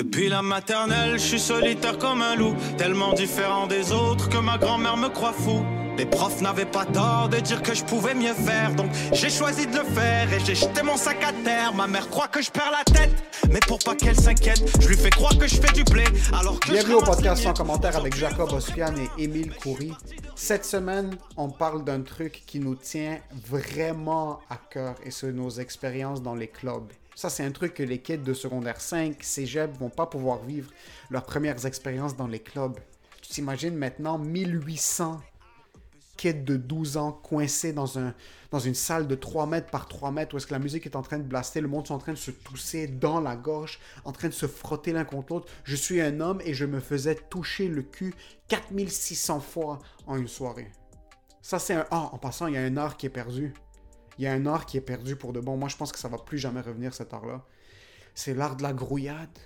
Depuis la maternelle, je suis solitaire comme un loup, tellement différent des autres que ma grand-mère me croit fou. Les profs n'avaient pas tort de dire que je pouvais mieux faire, donc j'ai choisi de le faire et j'ai jeté mon sac à terre. Ma mère croit que je perds la tête, mais pour pas qu'elle s'inquiète, je lui fais croire que je fais du blé. Alors que Bienvenue au podcast sans commentaire avec Jacob Ospian et Émile Coury. Cette semaine, on parle d'un truc qui nous tient vraiment à cœur et c'est nos expériences dans les clubs. Ça, c'est un truc que les kids de secondaire 5, cégep vont pas pouvoir vivre leurs premières expériences dans les clubs. Tu t'imagines maintenant 1800 kids de 12 ans coincés dans, un, une salle de 3 mètres par 3 mètres où est-ce que la musique est en train de blaster, le monde est en train de se tousser dans la gorge, en train de se frotter l'un contre l'autre. Je suis un homme et je me faisais toucher le cul 4600 fois en une soirée. Ça, c'est un... Ah, en passant, il y a un art qui est perdu. Il y a un art qui est perdu pour de bon. Moi, je pense que ça va plus jamais revenir, cet art-là. C'est l'art de la grouillade.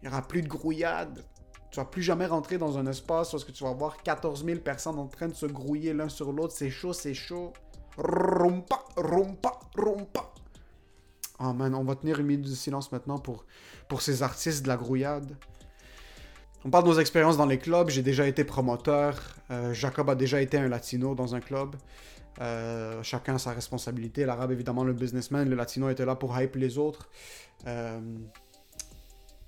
Il n'y aura plus de grouillade. Tu vas plus jamais rentrer dans un espace parce que tu vas voir 14 000 personnes en train de se grouiller l'un sur l'autre. C'est chaud, c'est chaud. Rumpa, rumpa, rumpa. Oh man, on va tenir une minute de silence maintenant pour, pour ces artistes de la grouillade. On parle de nos expériences dans les clubs. J'ai déjà été promoteur. Euh, Jacob a déjà été un latino dans un club. Euh, chacun sa responsabilité. L'arabe, évidemment, le businessman. Le latino était là pour hype les autres. Euh,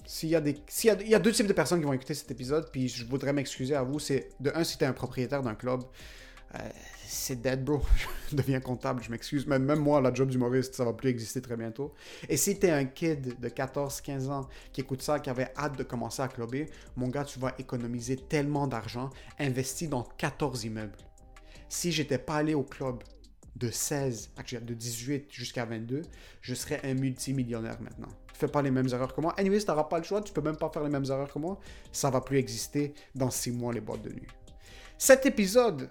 s'il y, a y, a, il y a deux types de personnes qui vont écouter cet épisode, puis je voudrais m'excuser à vous. C'est de un, si t'es un propriétaire d'un club, euh, c'est dead, bro. je deviens comptable, je m'excuse. Même, même moi, la job d'humoriste, ça va plus exister très bientôt. Et si t'es un kid de 14-15 ans qui écoute ça, qui avait hâte de commencer à clubber, mon gars, tu vas économiser tellement d'argent investi dans 14 immeubles. Si j'étais pas allé au club de 16, actually, de 18 jusqu'à 22, je serais un multimillionnaire maintenant. Fais pas les mêmes erreurs que moi. Anyways, t'auras pas le choix, tu peux même pas faire les mêmes erreurs que moi. Ça va plus exister dans 6 mois, les boîtes de nuit. Cet épisode,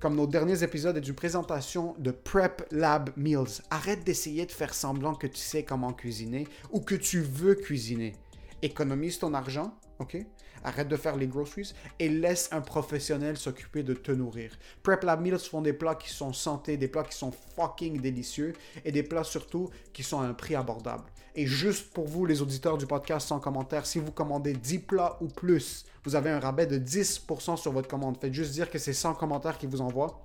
comme nos derniers épisodes, est une présentation de Prep Lab Meals. Arrête d'essayer de faire semblant que tu sais comment cuisiner ou que tu veux cuisiner. Économise ton argent, ok? Arrête de faire les groceries et laisse un professionnel s'occuper de te nourrir. Prep Lab Meals font des plats qui sont santé, des plats qui sont fucking délicieux et des plats surtout qui sont à un prix abordable. Et juste pour vous, les auditeurs du podcast sans commentaire, si vous commandez 10 plats ou plus, vous avez un rabais de 10% sur votre commande. Faites juste dire que c'est 100 commentaires qui vous envoient.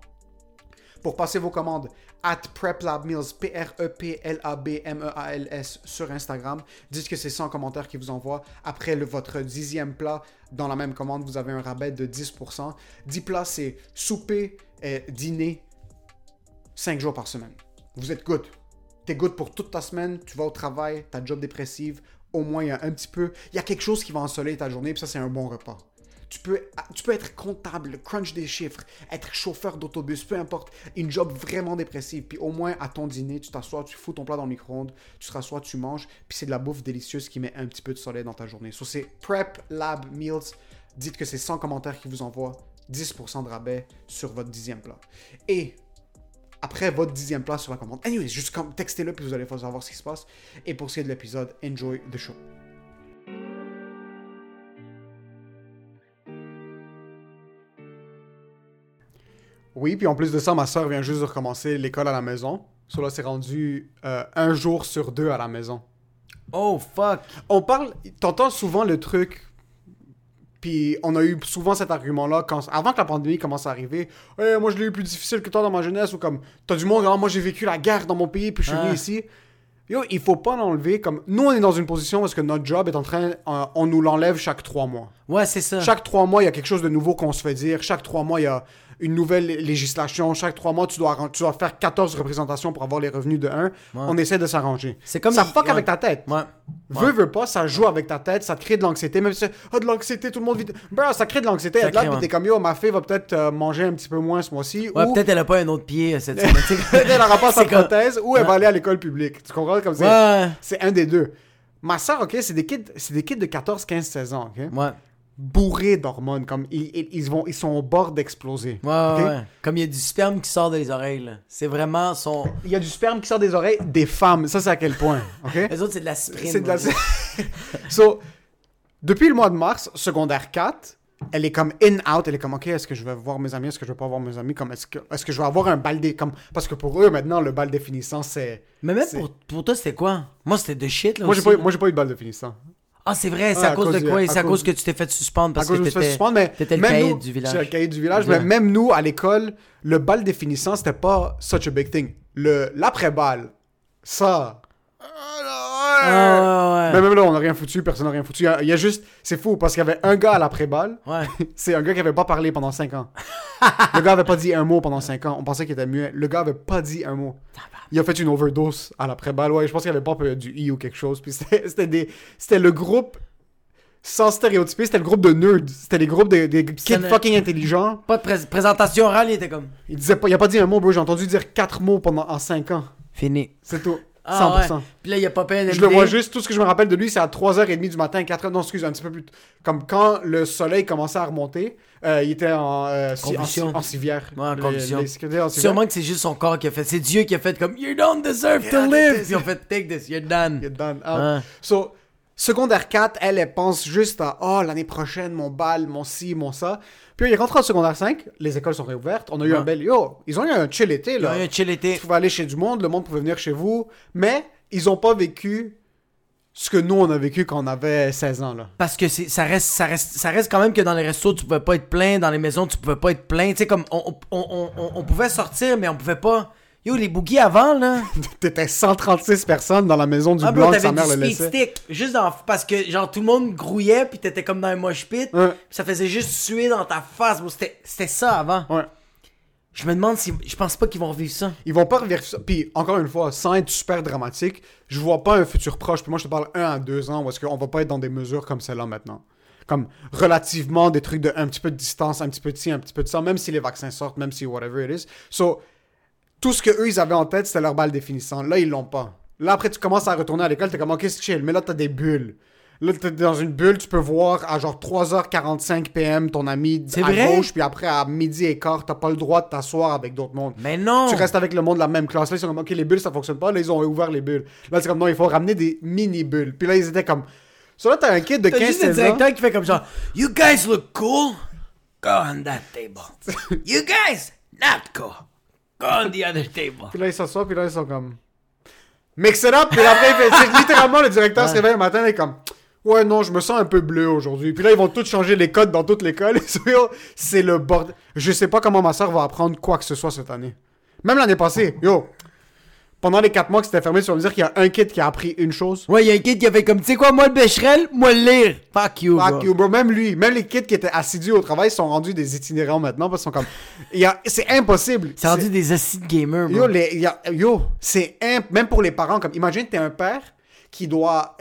Pour passer vos commandes, at PrepLabMeals, P-R-E-P-L-A-B-M-E-A-L-S sur Instagram. Dites que c'est 100 commentaires qui vous envoient. Après votre dixième plat, dans la même commande, vous avez un rabais de 10%. 10 plats, c'est souper, et dîner, 5 jours par semaine. Vous êtes good. T'es good pour toute ta semaine, tu vas au travail, ta job dépressive, au moins un petit peu, il y a quelque chose qui va ensoleiller ta journée, puis ça c'est un bon repas. Tu peux, tu peux être comptable, crunch des chiffres, être chauffeur d'autobus, peu importe, une job vraiment dépressive, puis au moins à ton dîner, tu t'assois, tu fous ton plat dans le micro-ondes, tu te rassois, tu manges, puis c'est de la bouffe délicieuse qui met un petit peu de soleil dans ta journée. So c'est Prep Lab Meals, dites que c'est 100 commentaires qui vous envoient 10% de rabais sur votre dixième plat. Et après votre dixième plat sur la commande. Anyways, juste comme textez-le puis vous allez savoir ce qui se passe. Et pour ce qui est de l'épisode, enjoy the show. Oui, puis en plus de ça, ma soeur vient juste de recommencer l'école à la maison. Cela s'est rendu euh, un jour sur deux à la maison. Oh fuck! On parle, t'entends souvent le truc, puis on a eu souvent cet argument-là quand, avant que la pandémie commence à arriver. Eh, moi, je l'ai eu plus difficile que toi dans ma jeunesse, ou comme, t'as du monde, ah, moi j'ai vécu la guerre dans mon pays, puis je suis Ah. venu ici. Yo, il faut pas l'enlever comme. Nous, on est dans une position parce que notre job est en train. euh, on nous l'enlève chaque trois mois. Ouais, c'est ça. Chaque trois mois, il y a quelque chose de nouveau qu'on se fait dire. Chaque trois mois, il y a une nouvelle législation. Chaque trois mois, tu dois, tu dois faire 14 représentations pour avoir les revenus de 1. On essaie de s'arranger. C'est comme Ça il- fuck ouais. avec ta tête. Ouais. Veux, veux pas, ça joue avec ta tête, ça te crée de l'anxiété. Même si ah, de l'anxiété, tout le monde vit. Bro, ça crée de l'anxiété. Ça là, crée, puis t'es comme yo, ma fille va peut-être euh, manger un petit peu moins ce mois-ci. Ouais, ou peut-être elle a pas un autre pied euh, cette semaine. elle aura pas sa prothèse, ou elle va aller à l'école publique. Tu comprends? Comme Ouais. c'est un des deux. Ma soeur, ok, c'est des kids, c'est des kids de 14, 15, 16 ans, ok? Ouais. Bourrés d'hormones, comme ils, ils, vont, ils sont au bord d'exploser. Ouais. Comme il y a du sperme qui sort des oreilles. C'est vraiment son. Il y a du sperme qui sort des oreilles des femmes. Ça, c'est à quel point, ok? Les autres, c'est de la. C'est de la... so, depuis le mois de mars, secondaire 4, elle est comme in-out. Elle est comme, OK, est-ce que je vais voir mes amis? Est-ce que je vais pas voir mes amis? Comme, est-ce que, est-ce que je vais avoir un bal des... Comme... Parce que pour eux, maintenant, le bal définissant, c'est... Mais même pour, pour toi, c'était quoi? Moi, c'était de shit, là. Moi, j'ai pas, là. moi, j'ai pas eu de bal définissant. Ah, c'est vrai, c'est à, cause de quoi? C'est à cause- cause que tu t'es fait suspendre À parce cause que faire t'étais... suspendre, mais t'étais le du village. j'étais le caïd du village, mais même nous, à l'école, le bal définissant, c'était pas such a big thing. Le, l'après-balle, ça... Ouais, Mais même là, on n'a rien foutu, personne n'a rien foutu. Il y a- il y a juste... C'est fou, parce qu'il y avait un gars à l'après-balle, ouais. C'est un gars qui avait pas parlé pendant 5 ans. le gars avait pas dit un mot pendant 5 ans. On pensait qu'il était muet. Le gars avait pas dit un mot. Il a fait une overdose à l'après-balle. Ouais, je pense qu'il avait pas du I ou quelque chose. Puis c'était c'était des... C'était le groupe... Sans stéréotyper, c'était le groupe de nerds. C'était les groupes de, des kids fucking intelligents. Pas de pré- présentation orale, il était comme... Il disait pas, il a pas dit un mot, bro. J'ai entendu dire quatre mots pendant en 5 ans. Fini. C'est tout. Ah, 100%. ouais. Puis là, il a pas un Je le vois juste, tout ce que je me rappelle de lui, c'est à 3h30 du matin, 4h, non, excuse, un petit peu plus. Comme quand le soleil commençait à remonter, euh, il était en, euh, en, en civière. Ouais, en Les- convulsion. les sécurités en civière. Sûrement que c'est juste son corps qui a fait. C'est Dieu qui a fait comme You don't deserve Yeah, to live. ils ont fait Take this, you're done. You're done. Ah. So, secondaire 4, elle, elle pense juste à Oh, l'année prochaine, mon bal, mon ci, mon ça. Puis il est rentré en secondaire 5, les écoles sont réouvertes. On a eu Ouais. un bel. Yo, ils ont eu un chill été, là. a eu un chill été. Tu pouvais aller chez du monde, le monde pouvait venir chez vous. Mais ils ont pas vécu ce que nous, on a vécu quand on avait 16 ans, là. Parce que ça reste, ça reste, ça reste quand même que dans les restos tu pouvais pas être plein, dans les maisons tu pouvais pas être plein. Tu sais comme on, on, on, on, on pouvait sortir mais on pouvait pas. Yo les boogies avant là. T'étais 136 personnes dans la maison du Ah blanc sa mère du le laissait. stick juste dans parce que genre tout le monde grouillait puis t'étais comme dans un mosh pit. Ouais. Ça faisait juste suer dans ta face. bro. C'était, ça avant. Ouais. Je me demande si je pense pas qu'ils vont revivre ça. Ils vont pas revivre ça. Puis, encore une fois, sans être super dramatique, je vois pas un futur proche. Puis moi, je te parle un à deux ans est-ce qu'on va pas être dans des mesures comme celle-là maintenant. Comme relativement des trucs de un petit peu de distance, un petit peu de ci, un petit peu de ça, même si les vaccins sortent, même si whatever it is. So, tout ce que eux ils avaient en tête, c'était leur balle définissant. Là, ils l'ont pas. Là, après, tu commences à retourner à l'école, t'es comme, ok, c'est chill. Mais là, t'as des bulles. Là, t'es dans une bulle, tu peux voir à genre 3h45 PM ton ami à vrai? gauche, puis après à midi et quart, t'as pas le droit de t'asseoir avec d'autres mondes Mais non. tu restes avec le monde de la même classe. Là, ils sont comme, OK, les bulles, ça fonctionne pas. Là, ils ont ouvert les bulles. Là, c'est comme, non, il faut ramener des mini-bulles. Puis là, ils étaient comme. So là, t'as un kid de T'as juste le 15-16 ans. directeur qui fait comme genre You guys look cool? Go on that table. You guys not cool. On the other table. Puis là, ils s'assoient, puis là, ils sont comme. Mix it up. Puis après, il fait- c'est littéralement le directeur se réveille le matin et est comme. Ouais, non, je me sens un peu bleu aujourd'hui. Puis là, ils vont tous changer les codes dans toute l'école. c'est le bordel. Je sais pas comment ma soeur va apprendre quoi que ce soit cette année. Même l'année passée, yo. Pendant les 4 mois que c'était fermé, tu vas me dire qu'il y a un kid qui a appris une chose. Ouais, y a un kid qui a fait comme, tu sais quoi, moi le bécherel, moi le lire. Fuck you, Fuck bro. you, bro. Même lui, même les kids qui étaient assidus au travail sont rendus des itinérants maintenant parce qu'ils sont comme. Il y a- C'est impossible. C'est rendu des acides gamers, bro. Yo, les- il yo, c'est imp- même pour les parents, comme imagine t'es un père qui doit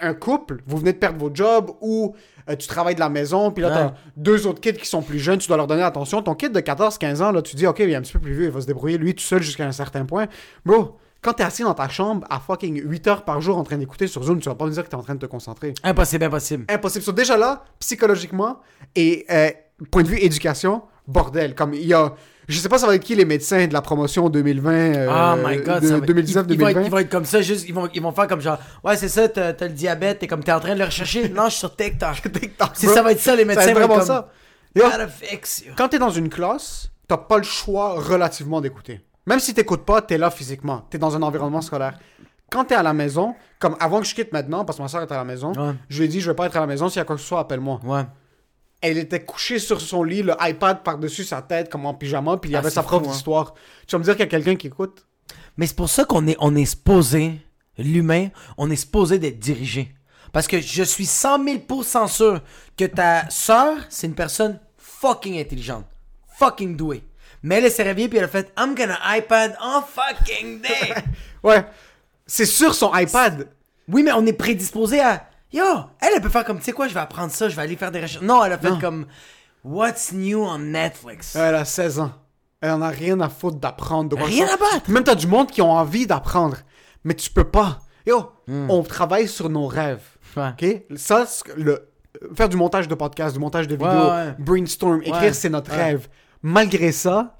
un couple, vous venez de perdre vos jobs ou euh, tu travailles de la maison, puis là Ouais. t'as deux autres kids qui sont plus jeunes, tu dois leur donner attention. Ton kid de 14-15 ans, là, tu dis ok, il est un petit peu plus vieux, il va se débrouiller lui tout seul jusqu'à un certain point. Bro, quand t'es assis dans ta chambre à fucking 8 heures par jour en train d'écouter sur Zoom, tu vas pas me dire que t'es en train de te concentrer. Impossible, impossible. Impossible. So, déjà là, psychologiquement et euh, point de vue éducation, bordel. Comme il y a. Je sais pas ça va être qui les médecins de la promotion 2020. euh, oh my god, de ça va- 2019 ils, ils vont être, 2020 ils vont être comme ça, juste, ils vont, ils vont faire comme genre, ouais, c'est ça, t'as le diabète, t'es comme, t'es en train de le rechercher. non, je suis sur TikTok. Bro. ça va être ça, les médecins Ça va être vont vraiment comme, ça. Yo, Gotta fix you. quand t'es dans une classe, t'as pas le choix relativement d'écouter. Même si t'écoutes pas, t'es là physiquement. T'es dans un environnement scolaire. Quand t'es à la maison, comme avant que je quitte maintenant, parce que ma soeur est à la maison, Ouais. je lui ai dit, je vais pas être à la maison, s'il y a quoi que ce soit, appelle-moi. Ouais. Elle était couchée sur son lit, le iPad par-dessus sa tête, comme en pyjama, puis il y Ah, avait sa fou, hein. d'histoire. Tu vas me dire qu'il y a quelqu'un qui écoute? Mais c'est pour ça qu'on est, on est supposé, l'humain, on est supposé d'être dirigé. Parce que je suis 100 000% sûr que ta soeur, c'est une personne fucking intelligente. Fucking douée. Mais elle s'est réveillée puis elle a fait I'm gonna iPad en fucking day. Ouais. C'est sur son iPad. oui, mais on est prédisposé à Yo, elle, elle peut faire comme tu sais quoi, je vais apprendre ça, je vais aller faire des recherches. Non, elle a fait Non. comme What's new on Netflix? Elle a 16 ans. Elle en a rien à foutre d'apprendre. de Rien à battre. Même t'as du monde qui ont envie d'apprendre. Mais tu peux pas. Yo, Hmm. on travaille sur nos rêves. Ouais. OK? Ça, c'est que le... faire du montage de podcast, du montage de vidéos, ouais. brainstorm, écrire, Ouais. c'est notre Ouais. rêve. Malgré ça,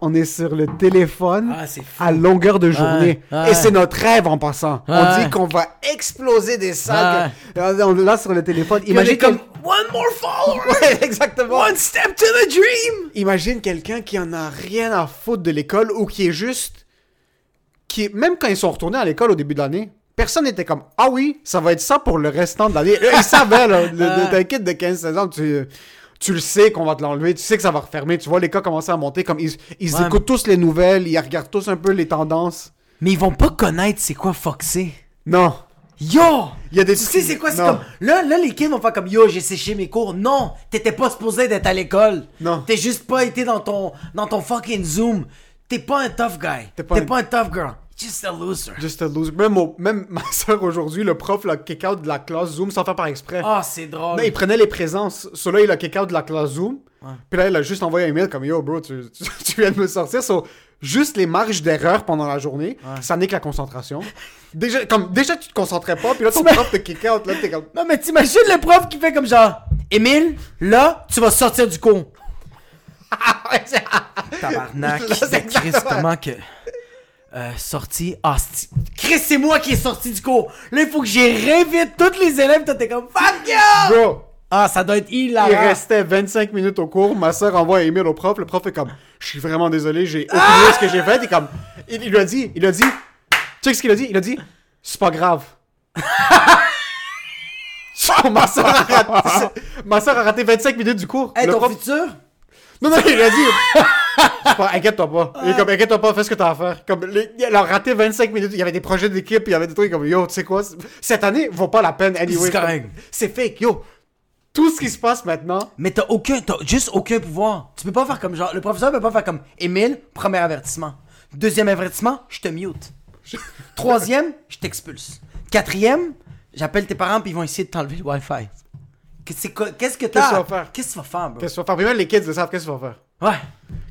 on est sur le téléphone Ah, à longueur de journée. Et c'est notre rêve en passant. On dit qu'on va exploser des salles. que- On est là sur le téléphone. Imagine comme One more follower! Ouais, exactement. One step to the dream! Imagine quelqu'un qui en a rien à foutre de l'école ou qui est juste. qui est... Même quand ils sont retournés à l'école au début de l'année, personne n'était comme Ah oui, ça va être ça pour le restant de l'année. Ils savaient, là, kid de 15-16 ans, tu, tu le sais qu'on va te l'enlever, tu sais que ça va refermer, tu vois les cas commencer à monter, comme ils, ils Ouais, écoutent tous les nouvelles, ils regardent tous un peu les tendances. Mais ils vont pas connaître c'est quoi Foxy. Non. Yo! Il y a des Tu sais c'est quoi? C'est comme. Là, là, les kids vont faire comme Yo, j'ai séché mes cours. Non! T'étais pas supposé d'être à l'école. Non. T'es juste pas été dans ton, dans ton fucking Zoom. T'es pas un tough guy. T'es pas un tough girl. Just a loser. Just a loser. Même, au- même ma soeur aujourd'hui, le prof l'a kick out de la classe Zoom sans faire par exprès. Ah, c'est drôle. Là, il prenait les présences. Celui-là, il a kick out de la classe Zoom. Puis là, il a juste envoyé un email comme Yo, bro, tu, tu, tu viens de me sortir. So, juste les marges d'erreur pendant la journée, ça n'est que la concentration. Déjà, comme, déjà, tu te concentrais pas. Puis là, ton prof te kick out. Là, t'es comme. Non, mais t'imagines le prof qui fait comme genre Émile, là, tu vas sortir du cours. Tabarnak. C'est exactement- comment que. Euh, sorti. Ah, Chris, c'est moi qui est sorti du cours. Là, il faut que j'y réinvite tous les élèves. Toi, t'es comme Fuck you! Bro, Ah, ça doit être il hilarant. restait 25 minutes au cours. Ma soeur envoie un email au prof. Le prof est comme Je suis vraiment désolé, j'ai idée de ce que j'ai fait. Et comme. Il, il lui a dit Il a dit. Tu sais ce qu'il a dit? Il a dit C'est pas grave. Ma, soeur a raté, ma soeur a raté 25 minutes du cours. Hey, le ton prof, futur? Non, non, il a dit. Inquiète-toi pas. Il est comme, inquiète-toi pas, fais ce que t'as à faire. Comme, les- il a raté 25 minutes. Il y avait des projets d'équipe, il y avait des trucs comme, yo, tu sais quoi, cette année vaut pas la peine, anyway. C'est fake, yo. Tout ce qui se passe maintenant, Mais t'as aucun, t'as juste aucun pouvoir. Tu peux pas faire comme genre, le professeur peut pas faire comme Émile, premier avertissement. Deuxième avertissement, je te mute. Troisième, je t'expulse. Quatrième, j'appelle tes parents puis ils vont essayer de t'enlever le Wi-Fi. Qu'est-ce que tu vas faire? Qu'est-ce que tu vas faire, bro? qu'est-ce que tu vas faire? Les kids le savent, qu'est-ce que tu vas faire? Ouais.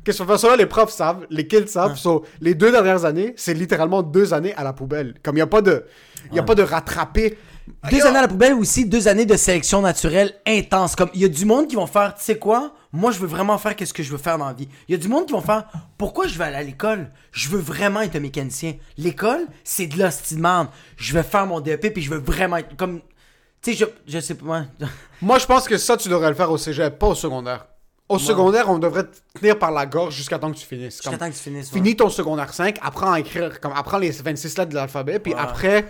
Qu'est-ce que tu vas faire? Ça, là, les profs savent, les kids savent. So, les deux dernières années, c'est littéralement deux années à la poubelle. Comme il y a pas de, il y a pas de rattraper. Deux Yo, années à la poubelle aussi, deux années de sélection naturelle intense. Comme il y a du monde qui vont faire, tu sais quoi? Moi, je veux vraiment faire qu'est-ce que je veux faire dans la vie. Il y a du monde qui vont faire, pourquoi je vais aller à l'école? Je veux vraiment être un mécanicien. L'école, c'est de l'hostie de merde. Je vais faire mon DEP puis je veux vraiment être comme, tu sais, je, je sais pas. moi. Moi, je pense que ça, tu devrais le faire au cégep, pas au secondaire. Au secondaire, on devrait te tenir par la gorge jusqu'à temps que tu finisses. Comme- J'attends que tu finisses. ouais. Finis ton secondaire 5, apprends à écrire, comme apprends les 26 lettres de l'alphabet, puis après,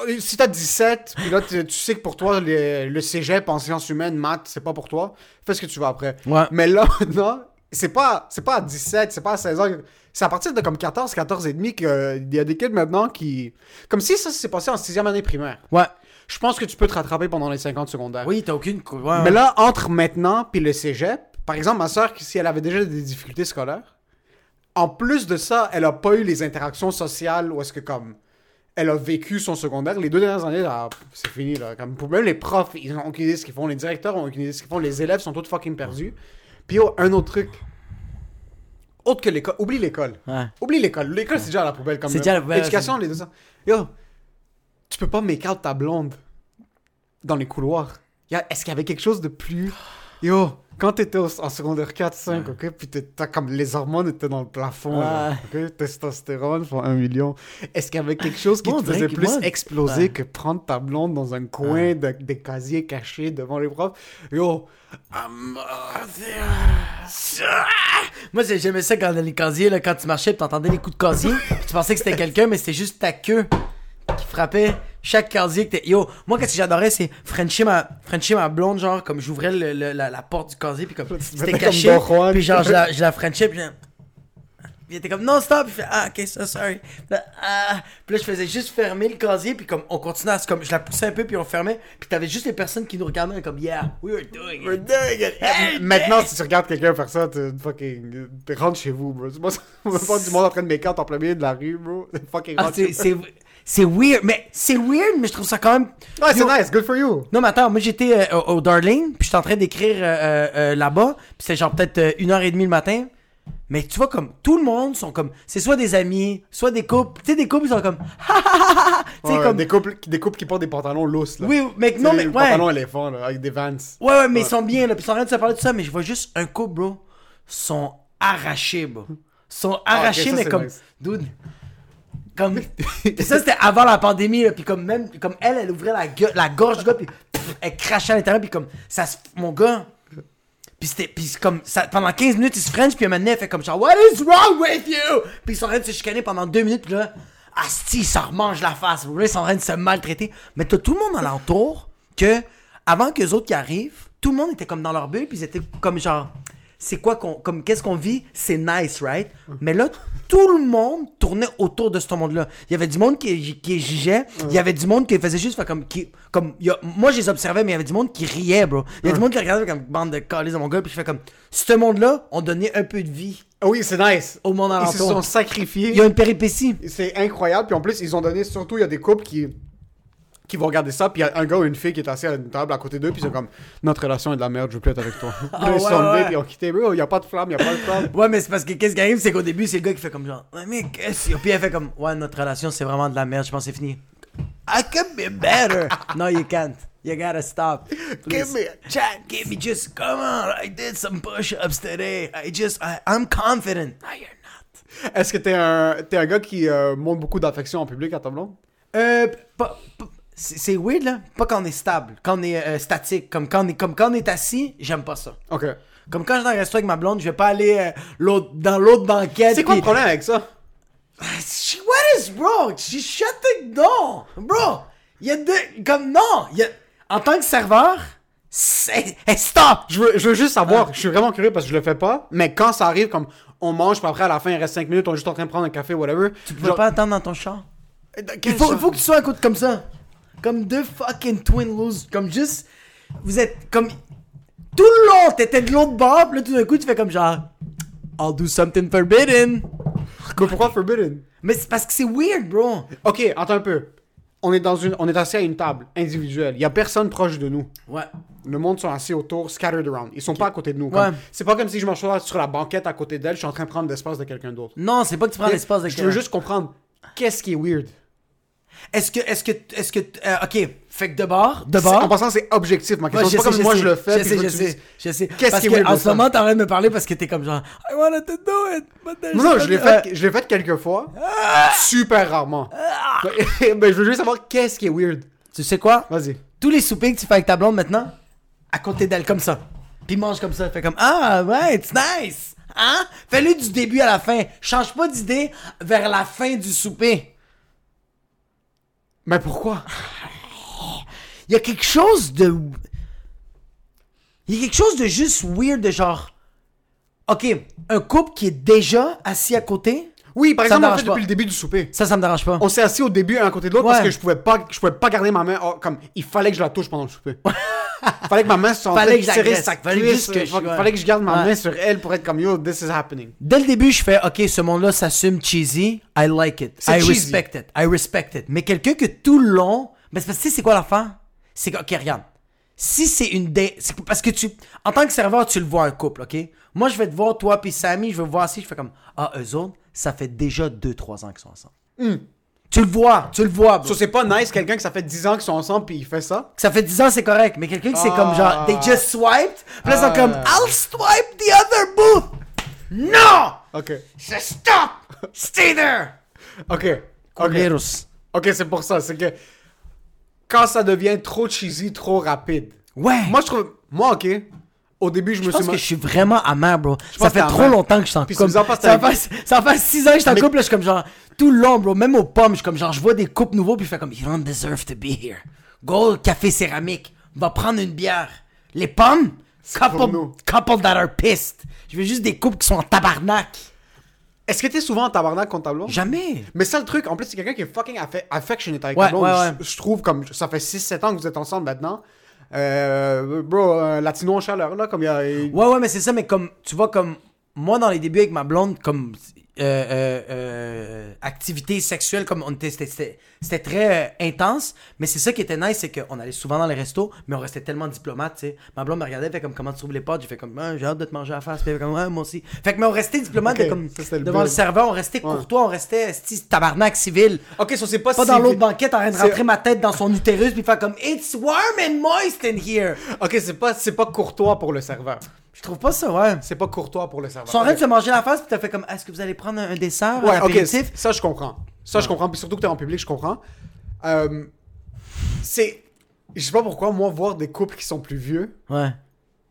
euh, si t'as 17, puis là tu, sais que pour toi, le, le cégep en sciences humaines, maths, c'est pas pour toi, fais ce que tu veux après. Ouais. Mais là, maintenant, c'est pas, c'est pas à 17, c'est pas à 16 ans, c'est à partir de comme 14, 14 et demi qu'il y a des kids maintenant qui... Comme si ça s'est passé en sixième année primaire. Ouais. Je pense que tu peux te rattraper pendant les 50 secondaires. Oui, t'as aucune. ouais, Mais là, entre maintenant puis le cégep, par exemple, ma soeur, si elle avait déjà des difficultés scolaires, en plus de ça, elle a pas eu les interactions sociales où est-ce que comme elle a vécu son secondaire. Les deux dernières années, là, c'est fini là. Comme pour même les profs, ils ont aucune idée de ce qu'ils font, les directeurs ont aucune idée de ce qu'ils font, les élèves sont tous fucking perdus. Puis oh, un autre truc, autre que l'école, oublie l'école. Ouais. Oublie l'école. L'école, c'est déjà à la poubelle. Comme C'est déjà à la poubelle, L'éducation, les deux. Yo, tu peux pas make out ta blonde dans les couloirs. Est-ce qu'il y avait quelque chose de plus? Yo, quand t'étais en secondaire 4, 5, ok, puis t'as comme les hormones étaient dans le plafond, là, ok, testostérone pour un million. Est-ce qu'il y avait quelque chose qui te faisait plus moi- exploser que prendre ta blonde dans un coin de- des casiers cachés devant les profs? Yo, I'm, Moi, j'ai- j'aimais ça quand dans les casiers, là, quand tu marchais, t'entendais les coups de casier, tu pensais que c'était quelqu'un, mais c'était juste ta queue qui frappait chaque casier que t'es. Yo, moi, qu'est-ce que j'adorais, c'est Frencher ma, Frencher ma blonde, genre, comme j'ouvrais le- le- la, la porte du casier, puis comme c'était caché, comme puis genre, je la, je la Frenchais, puis Puis il était comme non stop, il fait ah ok ça sorry. Puis là, ah. Puis là je faisais juste fermer le casier puis comme on continuait à se comme je la poussais un peu puis on fermait puis t'avais juste les personnes qui nous regardaient comme yeah we were doing We're it. doing it. Hey, Maintenant, si tu regardes quelqu'un faire ça, tu fucking. tu rentres chez vous, bro. Moi, on va pas du monde en train de out en plein milieu de la rue, bro. Fucking Ah, rentre c'est chez vous. C'est weird mais c'est weird mais je trouve ça quand même. Ouais, c'est nice, good for you. Non mais attends moi j'étais euh, au, au Darling puis j'étais en train d'écrire euh, euh, là-bas puis c'est genre peut-être une heure et demie le matin. Mais tu vois comme tout le monde sont comme c'est soit des amis soit des couples tu sais des couples ils sont comme Ouais, comme des, couples, des couples qui portent des pantalons lousses, là. oui mais non mais ouais pantalons éléphants, là, avec des vans. Ouais, ouais, mais Ouais. ils sont bien, là. Puis ils sont en train de se parler de ça, mais je vois juste un couple, bro. sont arrachés, bro. sont arrachés, Ah, ça, mais comme. nice. Dude. Comme. Ça, c'était avant la pandémie, là. Puis comme même. Comme elle, elle ouvrait la, gueule- la gorge du gars, puis pff, elle crachait à l'intérieur, puis comme. Ça se. Mon gars. Puis c'était. Puis comme. Ça, pendant 15 minutes, il se French, puis un moment donné, elle fait comme genre, What is wrong with you? Puis ils sont en train de se chicaner pendant 2 minutes, puis là. Asti, ça remange la face. Ils sont en train de se maltraiter. Mais t'as tout le monde alentour que, avant que les autres qui arrivent, tout le monde était comme dans leur bulle, puis ils étaient comme genre, c'est quoi qu'on, comme, qu'est-ce qu'on vit? C'est nice, right? Mais là, tout le monde tournait autour de ce monde-là. Il y avait du monde qui, qui jugeait, il y avait du monde qui faisait juste, comme, qui, comme, il y a- moi je les observais, mais il y avait du monde qui riait, bro. Il y a du monde qui regardait comme bande de calices de mon gars, puis je fais comme, ce monde-là, on donnait un peu de vie Ah oui, c'est nice. au monde Ils se sont alentour. sacrifiés. Il y a une péripétie. C'est incroyable. Puis en plus, ils ont donné, surtout, il y a des couples qui, qui vont regarder ça. Puis il y a un gars ou une fille qui est assis à une table à côté d'eux. Puis ils sont comme, notre relation est de la merde, je veux plus être avec toi. Ah ils ouais, sont ouais. puis ils ont quitté. Bro, il n'y a pas de flamme, il n'y a pas de flamme. Ouais, mais c'est parce que qu'est-ce qui arrive, c'est qu'au début, c'est le gars qui fait comme genre, ouais, mais qu'est-ce que. Puis elle fait comme, ouais, notre relation, c'est vraiment de la merde, je pense que c'est fini. I could be better. no, you can't. You gotta stop. Give me a chance. Give me just, come on. I did some push-ups today. I just, I, I'm confident. No, you're not. Est-ce que t'es un, t'es un gars qui euh, montre beaucoup d'affection en public à ta blonde? Euh, pas- pas- c'est weird, là. Pas quand on est stable, quand on est euh, statique. Comme quand on est, comme quand on est assis, j'aime pas ça. Ok. Comme quand je suis dans un resto avec ma blonde, je vais pas aller euh, l'autre- dans l'autre banquette. C'est quoi le puis- problème avec ça? She, what is bro? She shut the door, bro. Il y a deux, comme non, y a, en tant que serveur, c'est, hey, stop. Je veux, je veux juste Ah. savoir, je suis vraiment curieux parce que je le fais pas, mais quand ça arrive, comme on mange, puis après à la fin il reste 5 minutes, on est juste en train de prendre un café, whatever. Tu peux pas attendre dans ton char. Il Il faut, faut que tu sois un coup comme ça, comme deux fucking twin losers, comme juste, vous êtes comme tout le long, t'étais de l'autre bord, puis là tout d'un coup tu fais comme genre, I'll do something forbidden. Pourquoi Forbidden? Mais c'est parce que c'est weird, bro. Ok, attends un peu. On est, dans une, on est assis à une table individuelle. Il y a personne proche de nous. Ouais. Le monde sont assis autour, scattered around. Ils sont pas à côté de nous. Comme- Ouais. C'est pas comme si je m'assois sur la banquette à côté d'elle, je suis en train de prendre l'espace de quelqu'un d'autre. Non, c'est pas que tu prends l'espace de Je veux quelqu'un. juste comprendre qu'est-ce qui est weird. Est-ce que, est-ce que, est-ce que, euh, ok, fait que de bord, de bord? En passant, c'est objectif. Ma Ouais, question, c'est pas comme moi je le fais. Je sais, je sais, je sais. Qu'est-ce qui est que weird en ce moment, t'es en train de me parler parce que t'es comme genre, I wanted to do it, but Non, non, je l'ai fait, je l'ai fait quelques fois. Super rarement. Mais je veux juste savoir qu'est-ce qui est weird? Tu sais quoi? Vas-y. Tous les soupers que tu fais avec ta blonde maintenant, à côté d'elle comme ça. Puis mange comme ça. Fais comme, ah, ouais, it's nice. Hein? Fais-le du début à la fin. Change pas d'idée vers la fin du souper. Mais pourquoi? Il y a quelque chose de. Il y a quelque chose de juste weird de genre. Ok, un couple qui est déjà assis à côté, Oui, par Ça exemple, dérange fait pas. depuis le début du souper. ça, ça me dérange pas. On s'est assis au début un à côté de l'autre parce que je pouvais pas, je pouvais pas garder ma main. oh, comme il fallait que je la touche pendant le souper. fallait que ma main soit en Fallait que sa Fallait cuisse. que je- Fallait- ouais. fallait que je garde ma Ouais. main sur elle pour être comme yo, this is happening. Dès le début, je fais, ok, ce monde-là s'assume cheesy, I like it, I cheesy. respect it, I respect it. Mais quelqu'un que tout le long, ben c'est c'est quoi l'affaire? C'est que, ok, regarde, si c'est une date, parce que tu, en tant que serveur, tu le vois un couple, ok? Moi, je vais te voir, toi puis Sammy, je vais voir si je fais comme, ah, eux autres, ça fait déjà 2-3 ans qu'ils sont ensemble. Tu le vois, tu le vois, bro. So, c'est pas nice quelqu'un que ça fait 10 ans qu'ils sont ensemble puis il fait ça? Ça fait 10 ans, c'est correct, mais quelqu'un qui c'est comme genre, they just swiped, puis là, sont Ah. comme, I'll swipe the other booth! Non! Ok. Just stop! Stay there! Ok. Ok. Ok, c'est pour ça. C'est que quand ça devient trop cheesy, trop rapide. Ouais. Moi, je trouve. Moi, ok. Au début, je me je pense suis. que je suis vraiment amer, bro. Ça fait trop longtemps que je suis en Puis couple. Ça fait, ça fait 6 ans que je suis en Mais- couple, là, je suis comme genre, tout le long, bro. Même aux pommes, je suis comme genre, je vois des couples nouveaux, puis je fais comme, you don't deserve to be here. Go au café céramique. Va prendre une bière. Les pommes, couple, couple that are pissed. Je veux juste des couples qui sont en tabarnak. Est-ce que t'es souvent en tabarnak contre ta blonde? Jamais. Mais ça, le truc, en plus, c'est quelqu'un qui est fucking affe- affectionate avec Ouais, ta blonde. ouais, Je- ouais. Je, trouve comme. Ça fait 6-7 ans que vous êtes ensemble maintenant. Euh, bro, euh, latino en chaleur, là, comme il y a. Ouais, ouais, mais c'est ça, mais comme, tu vois, comme, moi, dans les débuts avec ma blonde, comme, euh, euh, euh, activité sexuelle, comme, on était, c'était- c'était très euh, intense, mais c'est ça qui était nice, c'est qu'on allait souvent dans les restos, mais on restait tellement diplomate, tu sais. Ma blonde me regardait, fait comme, comment tu trouves les potes? J'ai fait comme, Ah, j'ai hâte de te manger à la face, puis elle fait comme, ouais, moi aussi. Fait que, mais on restait diplomate, Ok, de comme, ça, le devant le build. serveur, on restait courtois, on restait, tabarnak civil. Ok, ça, c'est pas, Pas dans l'autre banquette en train de rentrer ma tête dans son utérus, puis faire comme, it's warm and moist in here. Ok, c'est pas, c'est pas courtois pour le serveur. Je trouve pas ça, ouais. C'est pas courtois pour le serveur. Ils sont en train de se manger la face, puis t'as fait comme, est-ce que vous allez prendre un, un dessert, Ouais, un ok, ça je comprends. Ça je comprends, puis surtout que t'es en public, je comprends. Euh, c'est. Je sais pas pourquoi, moi, voir des couples qui sont plus vieux, Ouais.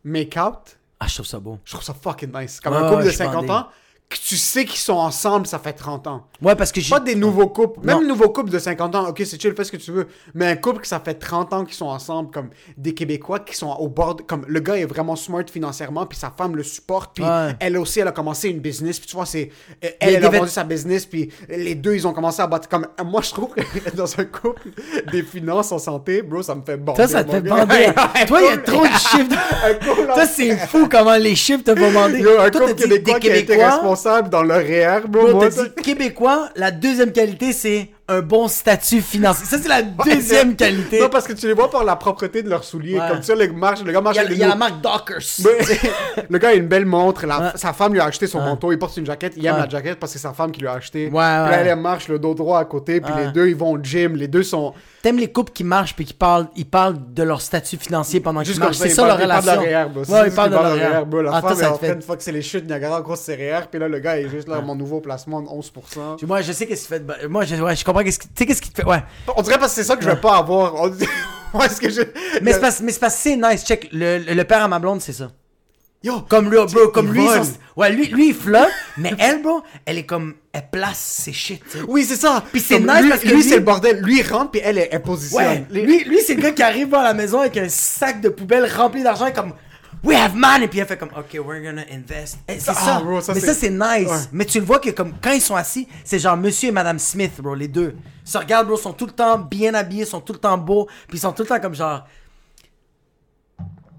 make out, Ah, je trouve ça beau. je trouve ça fucking nice. Comme Ouais, un couple ouais, de je suis 50 bandé. ans, que tu sais qu'ils sont ensemble, ça fait 30 ans. Ouais, parce que j'ai. Pas des nouveaux couples. Même Non. nouveaux couples de 50 ans, ok, c'est chill, fais ce que tu veux. Mais un couple que ça fait 30 ans qu'ils sont ensemble, comme des Québécois qui sont au bord. de- Comme le gars est vraiment smart financièrement, puis sa femme le supporte, puis Ouais. elle aussi, elle a commencé une business, puis tu vois, c'est. Elle, a elle des a vêt- vendu sa business, puis les deux, ils ont commencé à battre. Comme, moi, je trouve que dans un couple, des finances en santé, bro, ça me fait bander. Toi, ça te mon fait gars. bander. Un Toi, il y a couple- trop de chiffres. un couple Toi, c'est fou comment les chiffres te font bander. Yo, un Toi, couple dit québécois? Responsable dans leur REER, bro. Moi, t'as dit Québécois, la deuxième qualité, c'est un bon statut financier. Ça, c'est la deuxième qualité. Non, parce que tu les vois par la propreté de leurs souliers. Ouais. Comme ça, le, marche, le gars marche Il y a, il y a la marque Dockers. Le gars a une belle montre. la- Ouais. Sa femme lui a acheté son Ouais. manteau. Il porte une jaquette. Il aime la jaquette parce que c'est sa femme qui lui a acheté. Puis là, elle marche le dos droit à côté. Puis les deux, ils vont au gym. Les deux sont. T'aimes les couples qui marchent puis qui parlent, ils parlent de leur statut financier pendant qu'ils marchent. C'est ça leur relation. C'est Ouais, ils parlent de leur REER. La Ah, femme est en train de fuck, c'est les chutes Niagara ses REER. Puis là, le gars est juste là, mon nouveau placement de 11%. Moi, je sais qu'est-ce qui fait Moi, je comprends qu'est-ce qui... Tu sais qu'est-ce qui te fait... Ouais. On dirait parce que c'est ça que je vais pas avoir. On Ouais, est-ce que je. Mais c'est parce, mais c'est parce que c'est nice. Check, le, le, le père à ma blonde, c'est ça. Yo! Comme lui, bro, comme il lui, vole. son- ouais, lui, lui, il flotte, mais elle, bro, elle est comme, elle place ses shit, tu sais. Oui, c'est ça. Puis c'est Comme nice lui, parce que lui, lui- c'est le bordel. Lui, il rentre, puis elle, elle, elle positionne. Ouais, Les- lui, lui c'est le gars qui arrive dans la maison avec un sac de poubelle rempli d'argent et comme We have money! Puis elle fait comme OK, we're gonna invest. Eh, C'est Ah, ça. bro, ça, Mais ça, c'est nice. Ouais. Mais tu le vois que comme quand ils sont assis, c'est genre monsieur et madame Smith, bro, les deux. Ils se regardent, bro, sont tout le temps bien habillés, sont tout le temps beaux, puis ils sont tout le temps comme genre.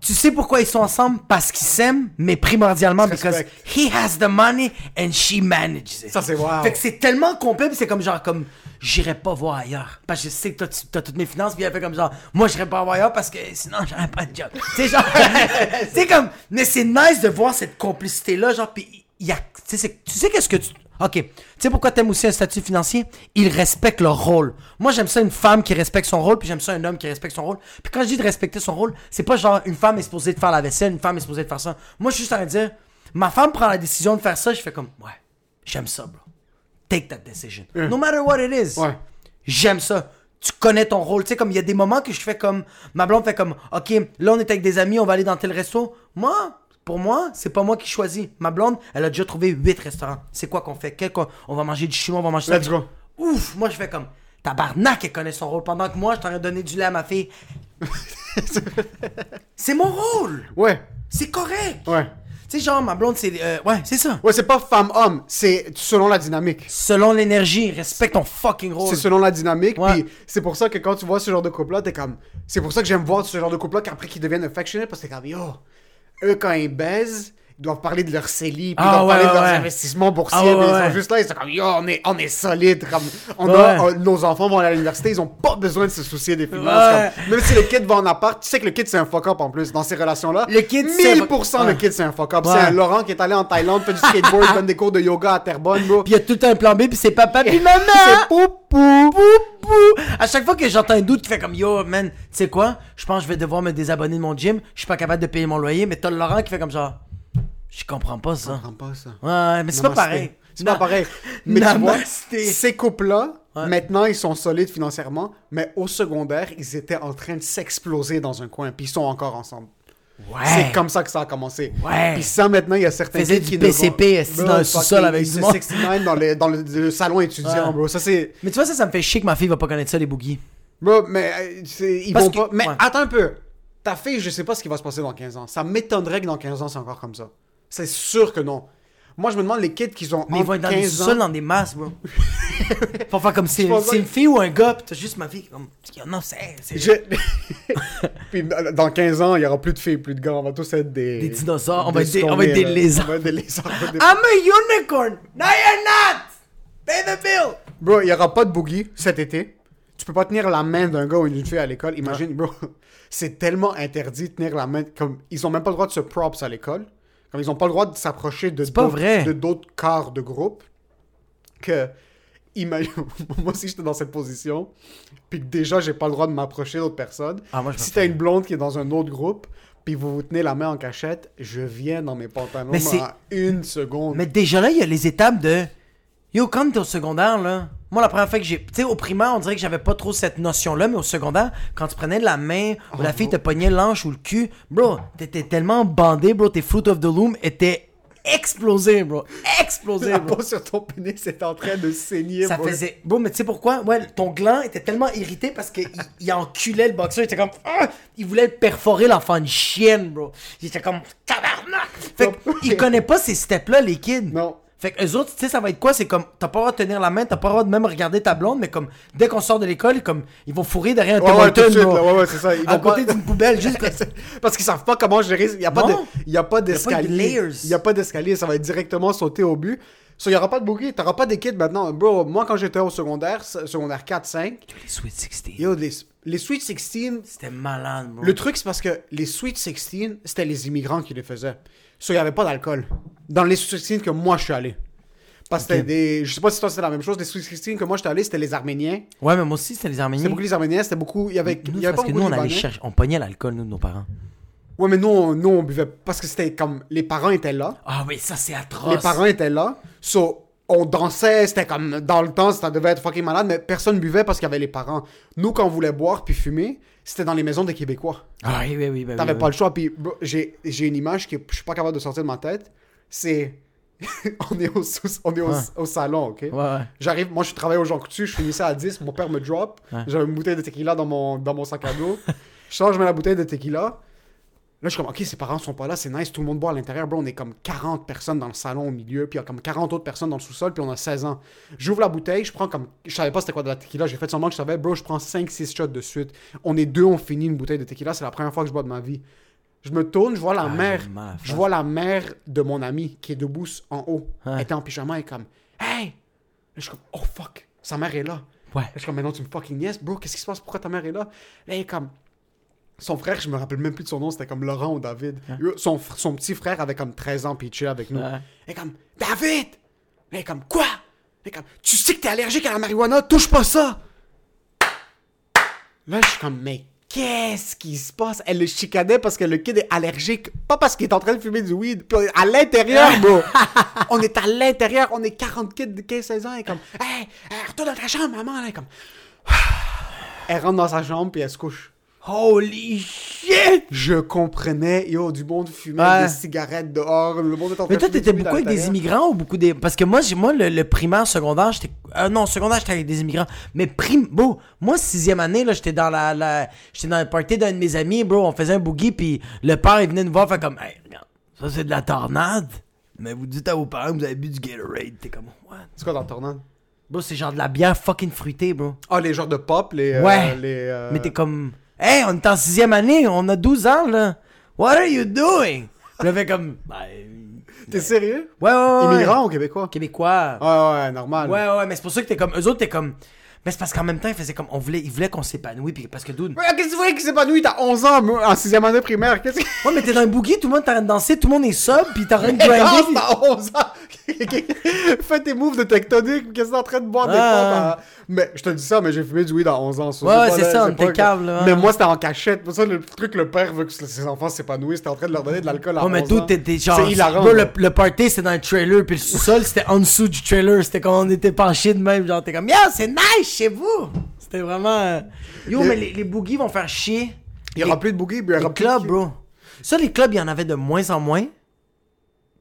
Tu sais pourquoi ils sont ensemble? Parce qu'ils s'aiment, mais primordialement because Respect. he has the money and she manages it. Ça, c'est wow. Fait que c'est tellement complet, c'est comme genre, comme, j'irai pas voir ailleurs. Parce que je sais que toi, tu as toutes mes finances, puis elle fait comme genre, moi, j'irai pas voir ailleurs parce que sinon, j'aurais pas de job. c'est genre, c'est comme, mais c'est nice de voir cette complicité-là, genre, puis il y a, tu sais, c'est- tu sais qu'est-ce que tu. Ok, tu sais pourquoi t'aimes aussi un statut financier? Ils respectent leur rôle. Moi, j'aime ça une femme qui respecte son rôle, puis j'aime ça un homme qui respecte son rôle. Puis quand je dis de respecter son rôle, c'est pas genre une femme est supposée de faire la vaisselle, une femme est supposée de faire ça. Moi, je suis juste en train de dire, ma femme prend la décision de faire ça, je fais comme, ouais, j'aime ça, bro. Take that decision. No matter what it is. Ouais. J'aime ça. Tu connais ton rôle. Tu sais, comme il y a des moments que je fais comme. Ma blonde fait comme. Ok, là on est avec des amis, on va aller dans tel resto. Moi, pour moi, c'est pas moi qui choisis. Ma blonde, elle a déjà trouvé 8 restaurants. C'est quoi qu'on fait? Quel qu'on- On va manger du chinois, on va manger ça? Let's go. Ouf, moi je fais comme. Tabarnak, elle connaît son rôle. Pendant que moi, je t'aurais donné du lait à ma fille. c'est mon rôle. Ouais. C'est correct. Ouais. Tu sais, genre, ma blonde, c'est. euh, ouais, c'est ça. Ouais, c'est pas femme-homme. C'est selon la dynamique. Selon l'énergie, respecte ton fucking rôle. C'est selon la dynamique. Ouais. Puis c'est pour ça que quand tu vois ce genre de couple-là, t'es comme. C'est pour ça que j'aime voir ce genre de couple-là qu'après qu'ils deviennent affectionnés parce que t'es comme, yo, eux quand ils baisent, ils doivent parler de leur CELI, puis Ah, ils doivent ouais, parler de leurs ouais. investissements boursiers, Ah, puis ils sont juste là, ils sont comme, yo, on est, on est solide. Comme, on a, euh, nos enfants vont aller à l'université, ils ont pas besoin de se soucier des finances. Comme- même si le kid va en appart, tu sais que le kid c'est un fuck-up en plus dans ces relations-là. Le kid, c'est- 1000% le kid c'est un fuck-up. C'est un Laurent qui est allé en Thaïlande, fait du skateboard, donne des cours de yoga à Terrebonne, bro. Puis il y a tout un plan B, puis c'est papa, puis maman. C'est poupou. Poupou. À chaque fois que j'entends un doute qui fait comme yo, man, tu sais quoi? Je pense que je vais devoir me désabonner de mon gym. Je suis pas capable de payer mon loyer, mais t'as le Laurent qui fait comme genre. Je comprends pas ça. Je comprends pas ça. Ouais, mais c'est pas pareil. C'est pas pareil. Mais tu vois, ces couples-là, Ouais. maintenant, ils sont solides financièrement, mais au secondaire, ils étaient en train de s'exploser dans un coin, puis ils sont encore ensemble. Ouais. C'est comme ça que ça a commencé. Ouais. Puis ça, maintenant, il y a certains Faisait kids du qui PCP, vont- dans le sous-sol avec du monde. 69 dans, le, dans le, le salon étudiant, Ouais. bro. Ça, c'est... Mais tu vois, ça, ça me fait chier que ma fille va pas connaître ça, les boogies. Bro, mais euh, ils Parce vont que- pas... Mais attends un peu. Ta fille, je sais pas ce qui va se passer dans 15 ans. Ça m'étonnerait que dans 15 ans, c'est encore comme ça. C'est sûr que non. Moi, je me demande les kids qui ont Mais ils vont être dans des 15 ans... sous-sols, dans des masses, bro. Faut faire comme c'est pense c'est pas- une fille ou un gars, pis t'as juste ma fille comme. Non, c'est. c'est- Je- Puis dans 15 ans, il y aura plus de filles, plus de gars. On va tous être des. Des dinosaures, on va être des- on va être des là. lézards. On va être des lézards. on va être des- I'm a unicorn! No, you're not! Pay the bill! Bro, il y aura pas de boogie cet été. Tu peux pas tenir la main d'un gars ou d'une fille à l'école. Imagine, bro, c'est tellement interdit de tenir la main. Comme ils ont même pas le droit de se props à l'école. Comme ils ont pas le droit de s'approcher de d'autres- vrai. de d'autres quarts de groupe. Que moi aussi j'étais dans cette position. Puis que déjà j'ai pas le droit de m'approcher d'autres personnes. Ah, moi, si t'as une blonde qui est dans un autre groupe. Puis vous vous tenez la main en cachette, je viens dans mes pantalons Mais en une seconde. Mais déjà là, il y a les étapes de. Yo, quand t'es au secondaire, là. Moi, la première fois que j'ai. Tu sais, au primaire, on dirait que j'avais pas trop cette notion-là, mais au secondaire, quand tu prenais de la main, ou la fille te pognait l'anche ou le cul, bro, t'étais tellement bandé, bro, tes Fruit of the Loom étaient explosé, bro. Explosé, La bro. peau sur ton pénis est en train de saigner. Ça bro. faisait. Bon, mais tu sais pourquoi? Ouais, ton gland était tellement irrité parce qu'il il enculait le boxeur. Il était comme. Ah! Il voulait perforer l'enfant une chienne, bro. Il était comme. Tabarnak! Fait qu'il connaît pas ces steps-là, les kids. Non. Fait que eux autres, tu sais, ça va être quoi? C'est comme, t'as pas le droit de tenir la main, t'as pas le droit de même regarder ta blonde, mais comme, dès qu'on sort de l'école, comme, ils vont fourrer derrière un Ouais, ouais, tout de suite, là, ouais, ouais, c'est ça. Ils à vont pas- côté d'une poubelle, juste Parce qu'ils savent pas comment gérer. Il y a pas de, Non. il y a pas de d'escalier. Il y a pas d'escalier. Ça va être directement sauter au but. So, il y aura pas de bouquet. T'auras pas kids maintenant. Bro, moi, quand j'étais au secondaire, secondaire 4, 5, Les Sweet 16. yo, les, les Sweet 16, C'était malade, bro. le truc, c'est parce que les Sweet 16, c'était les immigrants qui les faisaient. So, il y avait pas d'alcool. Dans les Sweet 16 que moi, je suis allé. Parce que c'était des. Je sais pas si toi, c'était la même chose. Les Sweet 16 que moi, j'étais allé, c'était les Arméniens. Ouais, mais moi aussi, c'était les Arméniens. C'était beaucoup les Arméniens. C'était beaucoup. Il y avait, Nous, il y avait parce pas que nous, on allait chercher, on pognait l'alcool, nous, de nos parents. Ouais, mais nous, on, nous, on buvait. Parce que c'était comme. Les parents étaient là. Ah oui, ça, c'est atroce. Les parents étaient là. So, on dansait. C'était comme. Dans le temps, ça devait être fucking malade. Mais personne buvait parce qu'il y avait les parents. Nous, quand on voulait boire puis fumer, c'était dans les maisons des Québécois. Ah oui, oui, oui. ben T'avais oui, pas oui. le choix. Puis j'ai une image que je suis pas capable de sortir de ma tête. C'est. on est, au, sous- on est au, Ouais. au salon, ok? Ouais, ouais. J'arrive, moi je travaillais au Jean Coutu, je finissais à 10, mon père me drop. J'avais une bouteille de tequila dans mon, dans mon sac à dos. je sors, je mets la bouteille de tequila. Là, je suis comme, ok, ses parents sont pas là, c'est nice, tout le monde boit à l'intérieur. Bro, on est comme 40 personnes dans le salon au milieu, puis il y a comme 40 autres personnes dans le sous-sol, puis on a 16 ans. J'ouvre la bouteille, je prends comme. Je savais pas c'était quoi de la tequila, j'ai fait semblant que je savais, bro, je prends 5-6 shots de suite. On est deux, on finit une bouteille de tequila, c'est la première fois que je bois de ma vie. Je me tourne, je vois la Ah, mère. Je vois la mère de mon ami qui est debout en haut. Elle était en pyjama et comme Hey! Là, je suis comme Oh fuck! Sa mère est là. Ouais. Là, je suis comme Mais non, tu me fucking niaises, bro, qu'est-ce qui se passe? Pourquoi ta mère est là? Là, elle est comme Son frère, je me rappelle même plus de son nom, c'était comme Laurent ou David. Son, son petit frère avait comme 13 ans puis il avec nous. Ouais. Elle est comme David! Est comme Quoi? Est comme Tu sais que t'es allergique à la marijuana, touche pas ça! Là, je suis comme, mais qu'est-ce qui se passe? Elle le chicanait parce que le kid est allergique, pas parce qu'il est en train de fumer du weed. Puis on est à l'intérieur, bro. on est à l'intérieur, on est 40 kids de 15-16 ans. Elle est comme, hey, hey, retourne dans ta chambre, maman. Elle est comme, elle rentre dans sa chambre puis elle se couche. Holy shit! Je comprenais, yo, du monde fumait Ouais. des cigarettes dehors, le monde est en train Mais de toi, t'étais beaucoup avec des immigrants ou beaucoup des. Parce que moi, j'ai- moi le, le primaire, secondaire, j'étais. euh, non, secondaire, j'étais avec des immigrants. Mais prim. Bro, moi, sixième année, là, j'étais dans la. la... J'étais dans le party d'un de mes amis, bro. On faisait un boogie, puis le père, il venait nous voir, fait comme. Hey, regarde, ça, c'est de la tornade. Mais vous dites à vos parents que vous avez bu du Gatorade. T'es comme. What? C'est quoi dans le tornade? Bro, c'est genre de la bière fucking fruitée, bro. Ah, les genres de pop, les. euh, Ouais. les, euh, Mais t'es comme. Hey, on est en sixième année, on a 12 ans, là. What are you doing? Là, fait comme. Ben, T'es sérieux? Ouais, ouais, ouais. ouais. Immigrant ou québécois? Québécois. Ouais, ouais, normal. Ouais, ouais, mais c'est pour ça que t'es comme. Eux autres, t'es comme. Mais c'est parce qu'en même temps, ils faisaient comme. On voulait, ils voulaient qu'on s'épanouisse. Puis parce que, dude. Ouais, qu'est-ce que tu voulais qu'il s'épanouit? T'as 11 ans, en 6 année primaire. Qu'est-ce que. Ouais, mais t'es dans un boogie, tout le monde t'arrête de danser, tout le monde est sub, puis t'es en train de grinder. t'as 11 ans! Fais tes moves de tectonique, qu'est-ce que t'es en train de boire des Ah. potes? hein? Mais je te dis ça, mais j'ai fumé du weed à 11 ans. ça, Ouais, c'est ça, on était cave, là. Mais moi, c'était en cachette. Pour ça, le truc, le père veut que ses enfants s'épanouissent. C'était en train de leur donner de l'alcool à Ouais, mais 11 tout, ans. t'es genre. C'est hilarant. bro, le, party, c'était dans le trailer, puis le sous-sol, c'était en dessous du trailer. C'était quand on était penchés de même. Genre, t'es comme, yeah, c'est nice chez vous. C'était vraiment. euh, Yo, Les- mais les, les boogies vont faire chier. Il y aura plus de boogie, puis il y Les aura plus clubs, de- bro. Ça, les clubs, il y en avait de moins en moins.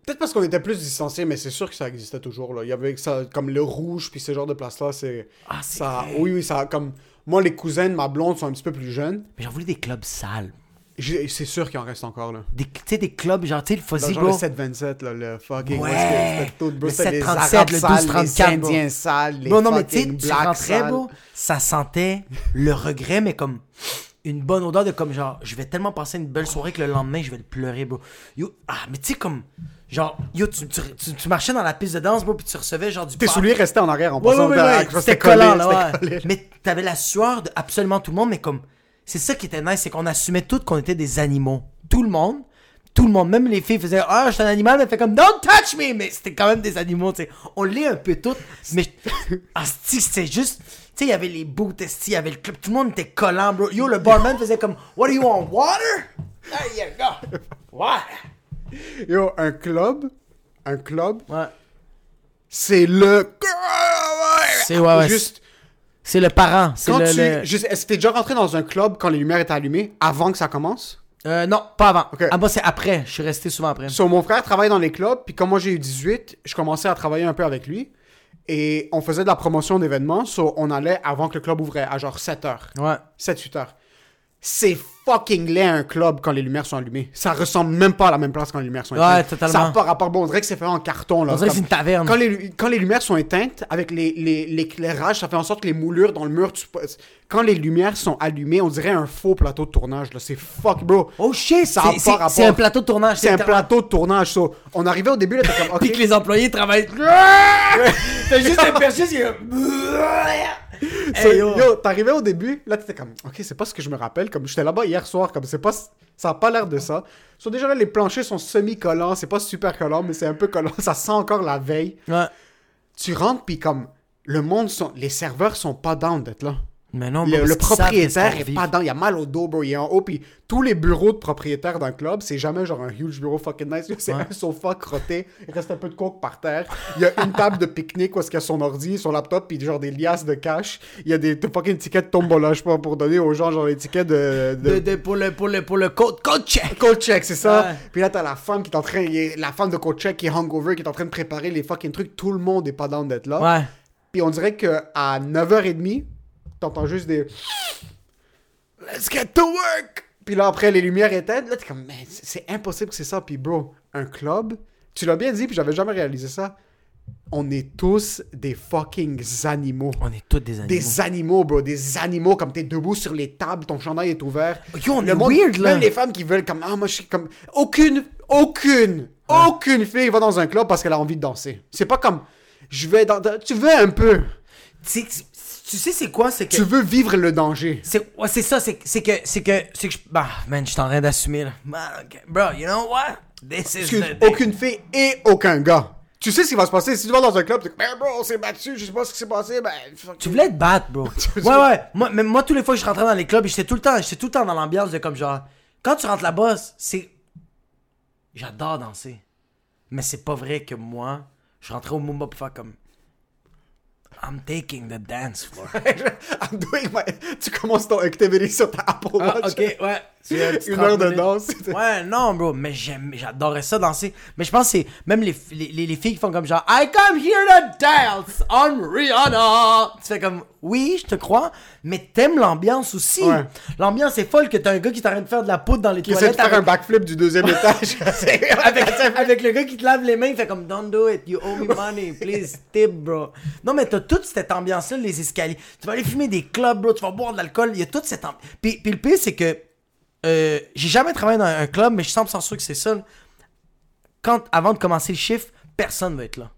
Peut-être parce qu'on était plus distanciés, mais c'est sûr que ça existait toujours. Là. Il y avait ça, comme le rouge, puis ce genre de place-là, c'est. Ah, c'est ça, vrai. Oui, oui, ça. Comme. Moi, les cousins de ma blonde sont un petit peu plus jeunes. Mais j'en voulais des clubs sales. C'est sûr qu'il en reste encore, là. Tu sais, des clubs, genre, tu sais, le Fuzzy, genre le bro. 727, là, le fucking. Ouais. que Le c'était les 737, Arabes le sales, 1234, Les. Indiens sales, les Bon, non, mais tu sais, tu rentrais, bro, ça sentait le regret, mais comme une bonne odeur de comme genre, je vais tellement passer une belle soirée que le lendemain, je vais le pleurer, bro. Yo, ah, mais tu sais, comme, genre, yo, tu, tu, tu- tu marchais dans la piste de danse, bro, puis tu recevais genre du Tes souliers restaient en arrière en Ouais, passant. ouais, ouais, C'était collé, collant, là, ouais. collé. Mais t'avais la sueur de absolument tout le monde, mais comme, c'est ça qui était nice, c'est qu'on assumait tout qu'on était des animaux. Tout le monde. Tout le monde, même les filles faisaient Ah, je suis un animal, mais fait comme Don't touch me! Mais c'était quand même des animaux, tu sais. On l'est un peu toutes, mais Asti, c'était juste. Tu sais, il y avait les esti, il y avait le club, tout le monde était collant, bro. Yo, le barman faisait comme What do you want? Water? There you go. Water. Yo, un club, un club, Ouais. c'est le. C'est ouais, ouais. Juste. C'est le parent. C'est Quand le. tu. le- Est-ce que t'es déjà rentré dans un club quand les lumières étaient allumées avant que ça commence? Euh, non, pas avant. Ok. Ah, moi, c'est après. Je suis resté souvent après. So, mon frère travaille dans les clubs, puis comme moi j'ai eu 18, je commençais à travailler un peu avec lui. Et on faisait de la promotion d'événements, so on allait avant que le club ouvrait, à genre 7 heures. Ouais. 7-8 heures. C'est fucking laid un club quand les lumières sont allumées. Ça ressemble même pas à la même place quand les lumières sont Ouais, éteintes. totalement. Ça n'a pas rapport. Bon, on dirait que c'est fait en carton. Là. On dirait que c'est une taverne. quand les, lu- quand les lumières sont éteintes, avec les- les- l'éclairage, ça fait en sorte que les moulures dans le mur, tu- quand les lumières sont allumées, on dirait un faux plateau de tournage. là. C'est fuck, bro. Oh shit, Ça a c'est- pas c'est rapport. c'est un plateau de tournage. C'est un plateau de tournage. so, on arrivait au début, là, t'es comme, ok. Puis que les employés travaillent. T'as juste un perché, c'est. So, Hey, yo. yo, t'arrivais au début, là t'étais comme, ok, c'est pas ce que je me rappelle, comme j'étais là-bas hier soir, comme c'est pas, ça a pas l'air de ça. So, déjà là, les planchers sont semi-collants, c'est pas super collant, mais c'est un peu collant, ça sent encore la veille. Ouais. Tu rentres, puis comme, le monde, sont, les serveurs sont pas down d'être là. Mais non, Le, le propriétaire est pas dans, il a mal au dos, bro, il est en haut, puis tous les bureaux de propriétaires d'un club, c'est jamais genre un huge bureau fucking nice, c'est Ouais. un sofa crotté, il reste un peu de coke par terre, il y a une table de pique-nique où est-ce qu'il y a son ordi, son laptop, puis genre des liasses de cash, il y a des des fucking tickets de tombola, je sais pas, pour donner aux gens genre des tickets de... de... De, de- pour le, pour le, pour le code, code check. Code check, c'est ça. Ouais. Puis là, t'as la femme qui est en train, la femme de code check qui est hungover, qui est en train de préparer les fucking trucs. Tout le monde est pas down d'être là. Ouais. Puis on dirait que à 9h30, t'entends juste des Let's get to work! Puis là, après, les lumières éteintes, là, t'es comme, mais c'est impossible que c'est ça. Puis bro, un club, tu l'as bien dit, puis j'avais jamais réalisé ça. On est tous des fucking animaux. On est tous des animaux. Des animaux, bro, des animaux, comme t'es debout sur les tables, ton chandail est ouvert. Yo, on Le est monde- weird, là. Même les femmes qui veulent, comme, ah, moi, je suis comme. Aucune, aucune, aucune fille va dans un club parce qu'elle a envie de danser. C'est pas comme, je vais dans. Tu veux un peu. Tu sais- tu sais, c'est quoi? C'est que. Tu veux vivre le danger. C'est ouais, c'est ça, c'est c'est que c'est que c'est que je bah man, je suis en train d'assumer là. Man. Bro, you know what? This is the aucune fille et aucun gars. Tu sais ce qui va se passer? Si tu vas dans un club, tu dis, ben bro, on s'est battu, je sais pas ce qui s'est passé, ben. Tu voulais te battre, bro. ouais, ouais. Moi, même moi, tous les fois que je rentrais dans les clubs, j'étais tout le temps, j'étais tout le temps dans l'ambiance de comme genre, quand tu rentres là-bas, c'est, j'adore danser, mais c'est pas vrai que moi, je rentrais au Mumba pour faire comme, I'm taking the dance floor. I'm doing my... Tu commences ton activity sur ta Apple Ah, Watch. ok, ouais. C'est un petit Une 30 heure de minutes. danse. Ouais, non, bro, mais j'adorais ça danser. Mais je pense que c'est même les, les, les, les filles qui font comme genre, I come here to dance on Rihanna. Tu fais comme, oui, je te crois, mais t'aimes l'ambiance aussi. Ouais. L'ambiance est folle que t'as un gars qui t'arrête de faire de la poudre dans les Qui essaie de toilettes faire un backflip du deuxième étage. avec, avec le gars qui te lave les mains, il fait comme, don't do it, you owe me money, please, tip, bro. Non, mais t'as toute cette ambiance-là, les escaliers. Tu vas aller fumer des clubs, bro, tu vas boire de l'alcool, il y a toute cette ambiance. Puis, puis le pire, c'est que euh, j'ai jamais travaillé dans un club, mais je suis 100% sûr que c'est ça. Quand, avant de commencer le chiffre, personne va être là.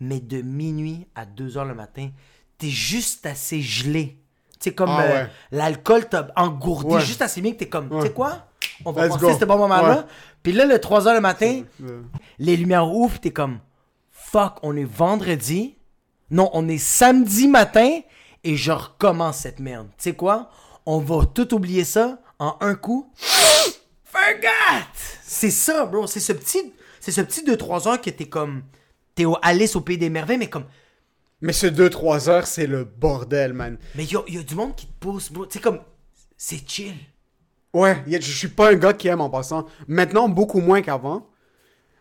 Mais de minuit à 2 heures le matin, t'es juste assez gelé. Sais, comme Ah euh, ouais. l'alcool t'a engourdi Ouais. juste assez bien que t'es comme, tu sais quoi? On va passer ce bon moment-là. Puis là, le 3 heures le matin, les lumières ouvrent, t'es comme, fuck, on est vendredi. Non, on est samedi matin et je recommence cette merde. Tu sais quoi? On va tout oublier ça en un coup. Forgot! C'est ça, bro. C'est ce petit, c'est ce petit 2-3 heures que t'es comme, t'es au Alice au Pays des Merveilles, mais comme, Mais ce 2-3 heures, c'est le bordel, man. mais y a, y a du monde qui te pousse, bro. Sais, comme, c'est chill. Ouais, je suis pas un gars qui aime en passant. Maintenant, beaucoup moins qu'avant.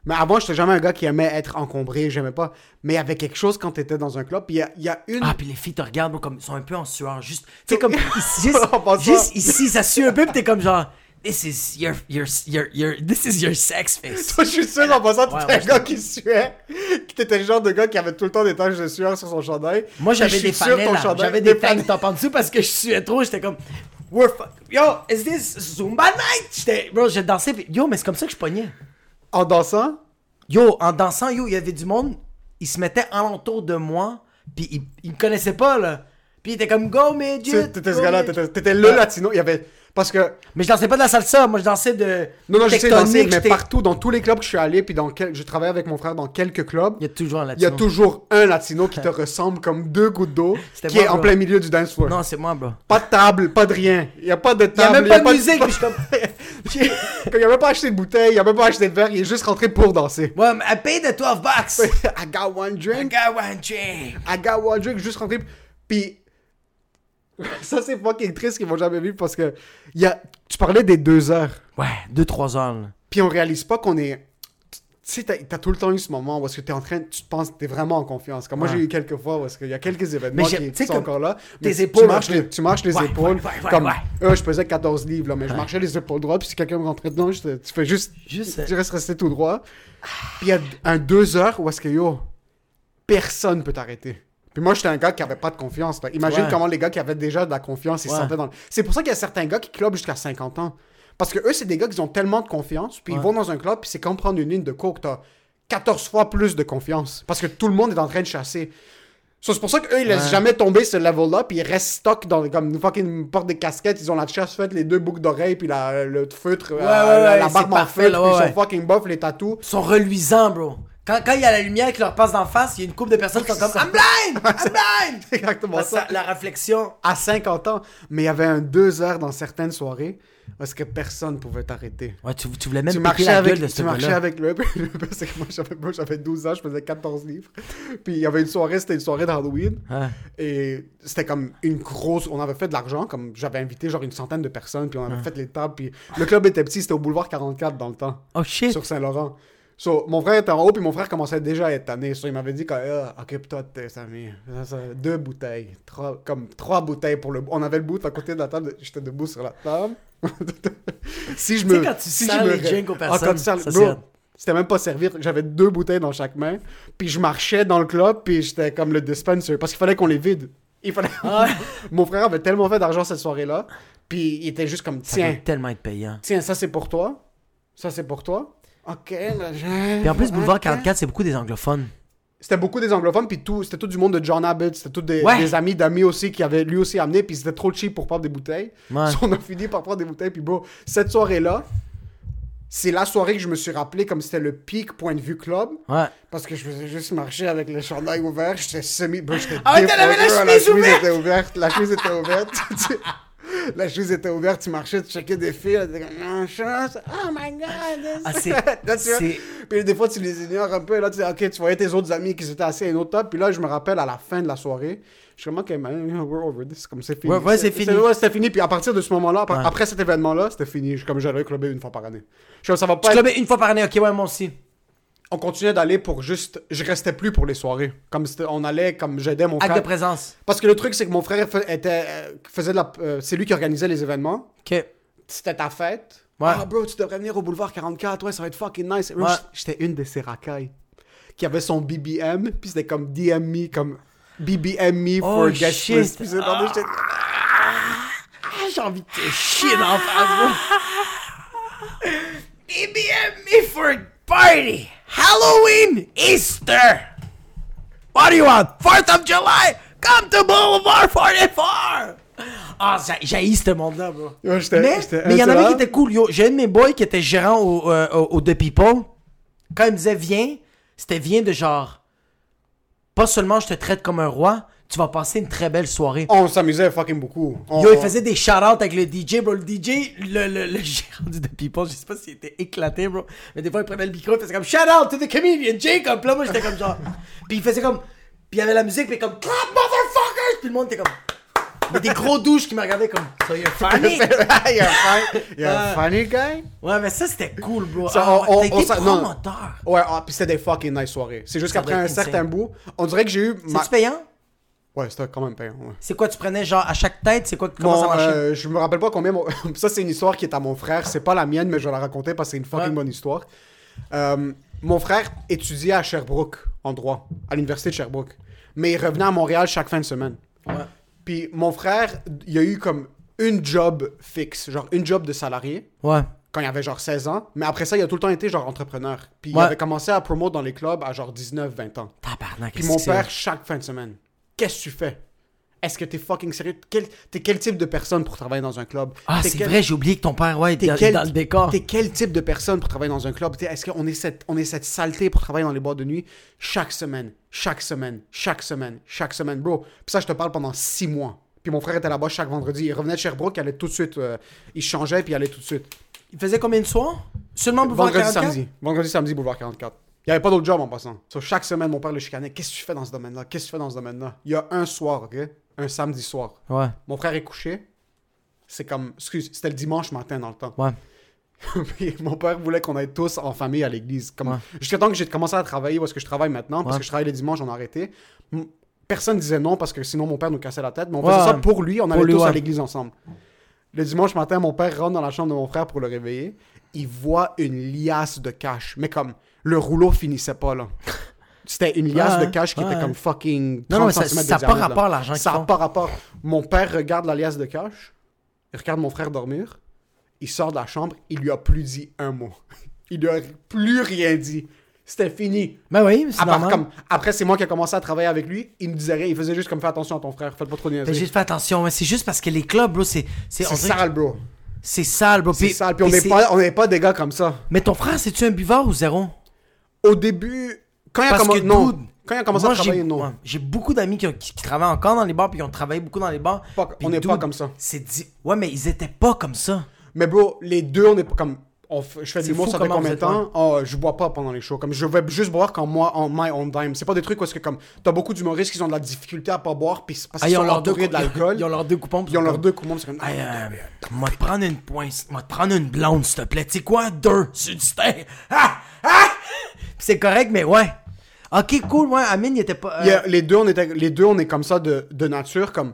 Mais avant, j'étais jamais un gars qui aimait être encombré, j'aimais pas. Mais il y avait quelque chose quand t'étais dans un club. Puis il y a, il y a une. Ah, puis les filles te regardent, bro, comme, ils sont un peu en sueur. Juste, tu sais, comme, juste, juste ici, ça sue un peu, pis t'es comme genre, this is your, your, your, your, this is your sex face. Toi, je suis sûr en passant, t'étais ouais, un gars qui suait. Qui t'étais le genre de gars qui avait tout le temps des taches de sueur sur son chandail. Moi, Puis j'avais des fanelles, J'avais des top en dessous parce que je suais trop. J'étais comme, we're fuck. Yo, is this Zumba night? J'étais, bro, j'ai dansé. Yo, mais c'est comme ça que je pognais. En dansant, Yo, en dansant, yo, il y avait du monde. Ils se mettaient alentour de moi. Puis ils, ils me connaissaient pas, là. Puis ils étaient comme, go, midget. sais, t'étais ce gars-là, t'étais le latino. Il y avait. Parce que. Mais je dansais pas de la salsa. Moi, je dansais de. Non, non, je sais danser, mais partout, dans tous les clubs que je suis allé, puis dans quel... je travaillais avec mon frère dans quelques clubs, Il y a toujours un il y a latino. toujours un latino qui te ressemble comme deux gouttes d'eau, C'était qui moi, est en plein milieu du dance floor. Non, c'est moi, bro. Pas de table, pas de rien. Il y a pas de Il y a table. même pas de musique. puis je suis comme, il a même pas acheté de bouteille, il a même pas acheté de verre, il est juste rentré pour danser. ouais, mais I paid the 12 bucks. I got one I drink. got one drink. I got one drink, juste rentré. Puis Ça, c'est fucking triste qu'ils vont jamais vivre parce que y a... tu parlais des deux heures. Ouais, 2-3 heures. là. Puis on réalise pas qu'on est. Tu sais, t'as as tout le temps eu ce moment où est-ce que t'es en train, tu te penses, t'es vraiment en confiance. Comme moi, Ouais. j'ai eu quelques fois où est-ce qu'il y a quelques événements Mais qui, tu sont encore là. tes mais tu- épaules, tu marches, les, tu marches les Ouais, épaules. ouais, comme, euh, je pesais 14 livres, là, mais je marchais les épaules droites, puis si quelqu'un me rentrait dedans, je- tu fais juste, Juste, euh, tu restes resté tout droit. Puis il y a un deux heures où est-ce que, yo, personne peut t'arrêter. Puis moi, j'étais un gars qui avait pas de confiance. Imagine Ouais. comment les gars qui avaient déjà de la confiance, ils se Ouais. sentaient dans le... C'est pour ça qu'il y a certains gars qui clubent jusqu'à 50 ans. Parce que eux, c'est des gars qui ont tellement de confiance, puis ils vont dans un club, puis c'est comme prendre une ligne de coke, t'as 14 fois plus de confiance. Parce que tout le monde est en train de chasser. So, c'est pour ça qu'eux, ils laissent jamais tomber ce level-là, puis ils restent stock dans comme une fucking porte des casquettes, ils ont la chasse faite, les deux boucles d'oreilles, puis la, le feutre, euh, la, la barbe en feutre, là, puis ils sont fucking buff, les tatous. Ils sont reluisants, bro. Quand, quand il y a la lumière qui leur passe d'en face, il y a une couple de personnes qui sont comme I'm blind! I'm blind! C'est exactement ça. la réflexion. À 50 ans. Mais il y avait un deux heures dans certaines soirées, parce que personne pouvait t'arrêter. Ouais, tu, tu voulais même tu marchais la avec, gueule de ce tu marchais avec le. c'est que moi j'avais, moi, j'avais 12 ans, je faisais 14 livres. Puis il y avait une soirée, c'était une soirée d'Halloween. Et c'était comme une grosse. On avait fait de l'argent, comme j'avais invité genre une centaine de personnes, puis on avait fait les tables. Puis le club était petit, c'était au boulevard 44 dans le temps, Oh shit. sur Saint-Laurent. So, mon frère était en haut, puis mon frère commençait déjà à être tanné. So, il m'avait dit, que, ah, occupe-toi de tes amis. Ça, ça, Deux bouteilles. Trois, comme trois bouteilles pour le. On avait le bout à côté de la table. J'étais debout sur la table. si je Tu sais, me. quand tu si sers je me... les aux Ah, quand tu sers- ça, c'était même pas servir. J'avais deux bouteilles dans chaque main. Puis je marchais dans le club, puis j'étais comme le dispenser. Parce qu'il fallait qu'on les vide. Il fallait... Ah. Mon frère avait tellement fait d'argent cette soirée-là. Puis il était juste comme, Ça tiens, doit tellement être payant. tiens, ça c'est pour toi. Ça c'est pour toi. Ok, ben, je- Puis en plus, Boulevard ok. 44, c'est beaucoup des anglophones. C'était beaucoup des anglophones, puis tout, c'était tout du monde de John Abbott, c'était tout des, Ouais. des amis d'amis aussi qui avaient lui aussi amené, puis c'était trop cheap pour prendre des bouteilles. Ouais. So, on a fini par prendre des bouteilles, puis bro, cette soirée-là, c'est la soirée que je me suis rappelé comme c'était le pic point de vue club, Ouais. parce que je faisais juste marcher avec le chandail ouvert, j'étais semi... Bro, j'étais Ah ouais, t'avais la chemise ouverte! était ouverte, la chemise était ouverte. Tu- La chemise était ouverte, tu marchais, tu checkais des filles, comme, oh, chance, oh my god, Ah, c'est- Là, tu puis des fois, tu les ignores un peu. Là, tu dis, OK, tu voyais tes autres amis qui étaient assis à une autre table. Puis là, je me rappelle à la fin de la soirée, je suis comme, OK, man, we're over this. Comme c'est fini. Ouais, ouais, c'est fini. Ouais, c'était fini. Puis à partir de ce moment-là, après, Ouais. après cet événement-là, c'était fini. Comme, j'allais clubber une fois par année. Je suis comme, ça va Tu pas être- clubais une fois par année, ok, ouais, moi aussi. On continuait d'aller pour juste. Je restais plus pour les soirées. Comme on allait, comme j'aidais mon Acte de frère. présence. Parce que le truc, c'est que mon frère était, euh, faisait de la. euh, c'est lui qui organisait les événements. Ok. C'était ta fête. Ouais. Ah, bro, tu devrais venir au boulevard 44. Ouais, ça va être fucking nice. Ouais. J'étais une de ces racailles qui avait son BBM. Puis c'était comme DM me, comme BBM me for Oh, guest shit. list. Puis c'est dans j'étais- Ah, j'ai envie de te chier dans la face. BBM me for a party. Halloween, Easter. What do you want? 4th of July? Come to Boulevard 44. Ah, j'ai j'haïs ce monde-là, bro. Ouais, Mais il y en avait qui étaient cool. Yo, j'ai un de mes boys qui était gérant au, euh, au, au The People. Quand il me disait viens, c'était viens de genre. Pas seulement je te traite comme un roi, tu vas passer une très belle soirée. On s'amusait fucking beaucoup. On- Yo, il faisait des shout-outs avec le DJ, bro. Le DJ, le, le, le gérant du The People, je sais pas s'il était éclaté, bro. Mais des fois, il prenait le micro, il faisait comme shout-out to the comedian Jacob. Puis là, moi, j'étais comme genre. Puis il faisait comme. Puis il y avait la musique, puis comme clap, motherfuckers. Puis le monde était comme. Mais des gros douches qui me regardaient comme. So you're funny? you're funny, you're Ouais. funny guy? Ouais, mais ça, c'était cool, bro. Ça, Ah, on- T'as on- non. Ouais, ah, puis c'était des fucking nice soirées. C'est juste qu'après un certain bout, on dirait que j'ai eu. ma- C'est-tu payant? Ouais, c'était quand même payant. ouais. C'est quoi, tu prenais genre à chaque tête? C'est quoi, comment ça marchait? euh, je me rappelle pas combien. mon- ça, c'est une histoire qui est à mon frère. C'est pas la mienne, mais je vais la raconter parce que c'est une fucking Ouais. bonne histoire. Euh, mon frère étudiait à Sherbrooke, en droit, à l'université de Sherbrooke. Mais il revenait à Montréal chaque fin de semaine. Ouais. Puis mon frère, il a eu comme une job fixe, genre une job de salarié, Ouais. quand il avait genre 16 ans. Mais après ça, il a tout le temps été genre entrepreneur. Puis il avait commencé à promouvoir dans les clubs à genre 19-20 ans. Tabarnak, Puis mon père, chaque fin de semaine, qu'est-ce que tu fais? Est-ce que t'es fucking sérieux? Quel, t'es quel type de personne pour travailler dans un club? Ah, c'est quel- vrai, j'ai oublié que ton père, ouais, était dans, le décor. T'es quel type de personne pour travailler dans un club? T'es- Est-ce qu'on est cette, on est cette saleté pour travailler dans les boîtes de nuit? Chaque semaine, chaque semaine, chaque semaine, chaque semaine, bro? Puis ça, je te parle pendant six mois. Puis mon frère était là-bas chaque vendredi. Il revenait de Sherbrooke, il allait tout de suite. euh, il changeait, puis il allait tout de suite. Il faisait combien de soirs? Seulement Boulevard Vendredi, 44? samedi. Vendredi, samedi, boulevard 44. Il n'y avait pas d'autre job en passant. So, chaque semaine, mon père le chicanait. Qu'est-ce que tu fais dans ce domaine-là? Qu'est-ce que tu fais dans ce domaine-là? Il y a un soir, OK? un samedi soir. Ouais. Mon frère est couché. C'est comme. Excuse, c'était le dimanche matin dans le temps. Ouais. Puis mon père voulait qu'on aille tous en famille à l'église. Comme... Ouais. Jusqu'à temps que j'ai commencé à travailler est-ce que je travaille maintenant, parce Ouais. que je travaille les dimanches, on a arrêté. Personne disait non parce que sinon mon père nous cassait la tête. Mais on faisait ça pour lui, on allait lui, tous à l'église ensemble. Le dimanche matin, mon père rentre dans la chambre de mon frère pour le réveiller. Il voit une liasse de cash. Mais comme, le rouleau finissait pas là. C'était une liasse Ouais, de cash qui ouais. était comme fucking 30 Non, non, mais ça n'a pas rapport à l'argent Ça n'a pas rapport. Mon père regarde la liasse de cash, il regarde mon frère dormir, il sort de la chambre, il lui a plus dit un mot. Il lui a plus rien dit. C'était fini. Ben oui, c'est normal. comme, après, c'est moi qui ai commencé à travailler avec lui. Il me disait rien. Il faisait juste comme fais attention à ton frère. Faites pas trop de Ben, juste fais attention, mais c'est juste parce que les clubs, bro, c'est. C'est sale, bro. C'est sale, bro. C'est sale. Puis on n'est pas, on n'est pas des gars comme ça. Mais ton frère, c'est-tu un buveur ou zéro? Au début, quand il a, Parce commen- que, non. quand il a commencé Moi, à travailler, non. j'ai beaucoup d'amis qui, ont- qui- qui travaillent encore dans les bars, puis qui ont travaillé beaucoup dans les bars. Pas- on n'est pas comme ça. C'est dit. Ouais, mais ils étaient pas comme ça. Mais bro, les deux, on n'est pas comme. on f- je fais C'est du l'humour, ça fait combien de temps? Oh, Je bois pas pendant les shows. Comme je vais juste boire quand moi, on my own dime. C'est pas des trucs parce que comme t'as beaucoup d'humoristes qui ont de la difficulté à pas boire, puis c'est parce Ah, qu'ils ils ont sont entourés de l'alcool. ils ont leurs deux coupons. Ils ont leurs deux coupons. C'est comme. Hey, euh, moi te prendre une pointe, moi te prendre une blonde, s'il te plaît. Tu sais quoi, deux sur du steak? Ah, ah! C'est correct, mais ouais. Ok, cool, ouais, Amine, il était pas. euh, Il y a- les deux, on était, les deux, on est comme ça de, de nature, comme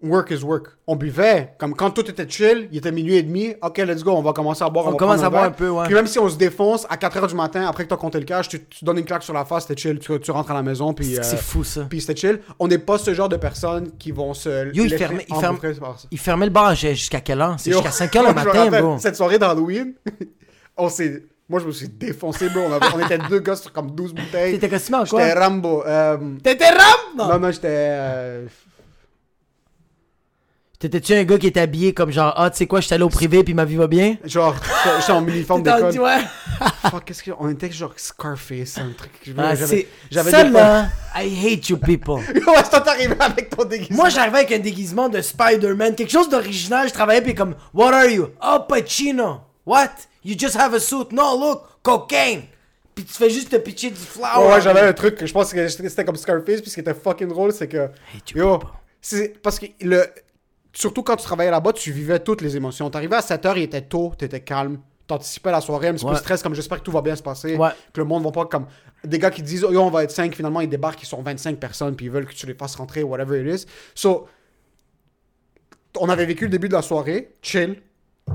work is work. On buvait, comme quand tout était chill, il était minuit et demi. Ok, let's go, on va commencer à boire. On va commence à boire un peu, ouais. Puis même si on se défonce à 4 h du matin, après que t'as compté le cash, tu, tu donnes une claque sur la face, t'es chill, tu, tu rentres à la maison, puis. c'est euh, fou ça. Puis c'était chill. On n'est pas ce genre de personnes qui vont se. Yo, il fermait- il ferme- fermait le bar jusqu'à quelle heure? C'est jusqu'à 5 heures le matin, bro. Cette soirée d'Halloween, on s'est. Moi, je me suis défoncé, bro. On, avait- on était deux gars sur comme 12 bouteilles. T'étais costumé en quoi? J'étais Rambo. euh, T'étais rap Non, non, j'étais. euh, T'étais-tu un gars qui était habillé comme genre, ah, tu sais quoi, j'étais allé au privé puis ma vie va bien? Genre, j'étais- j'étais en uniforme d'école. ouais. Fuck, qu'est-ce que. On était genre Scarface, un truc. que je- Ah, j'avais- Ça là, I hate you people. Ouais, c'est toi, t'arrivais avec ton déguisement. Moi, j'arrivais avec un déguisement de Spider-Man, quelque chose d'original. Je travaillais, puis comme, What are you? Oh, Pacino. What? You just have a suit. No, look, cocaine. Puis tu fais juste te pitcher du flower. Ouais, ouais, j'avais un truc que je pense que c'était comme Scarface, puis ce qui était fucking drôle, c'est que. tu Yo, parce que le. Surtout quand tu travaillais là-bas, tu vivais toutes les émotions. T'arrivais à 7h, il était tôt, t'étais calme. T'anticipais la soirée, un petit peu Ouais. de stress, comme j'espère que tout va bien se passer. Ouais. Que le monde va pas comme. Des gars qui disent, oh, yo, on va être 5, finalement, ils débarquent, ils sont 25 personnes, puis ils veulent que tu les fasses rentrer, whatever it is. So, on avait vécu le début de la soirée, chill.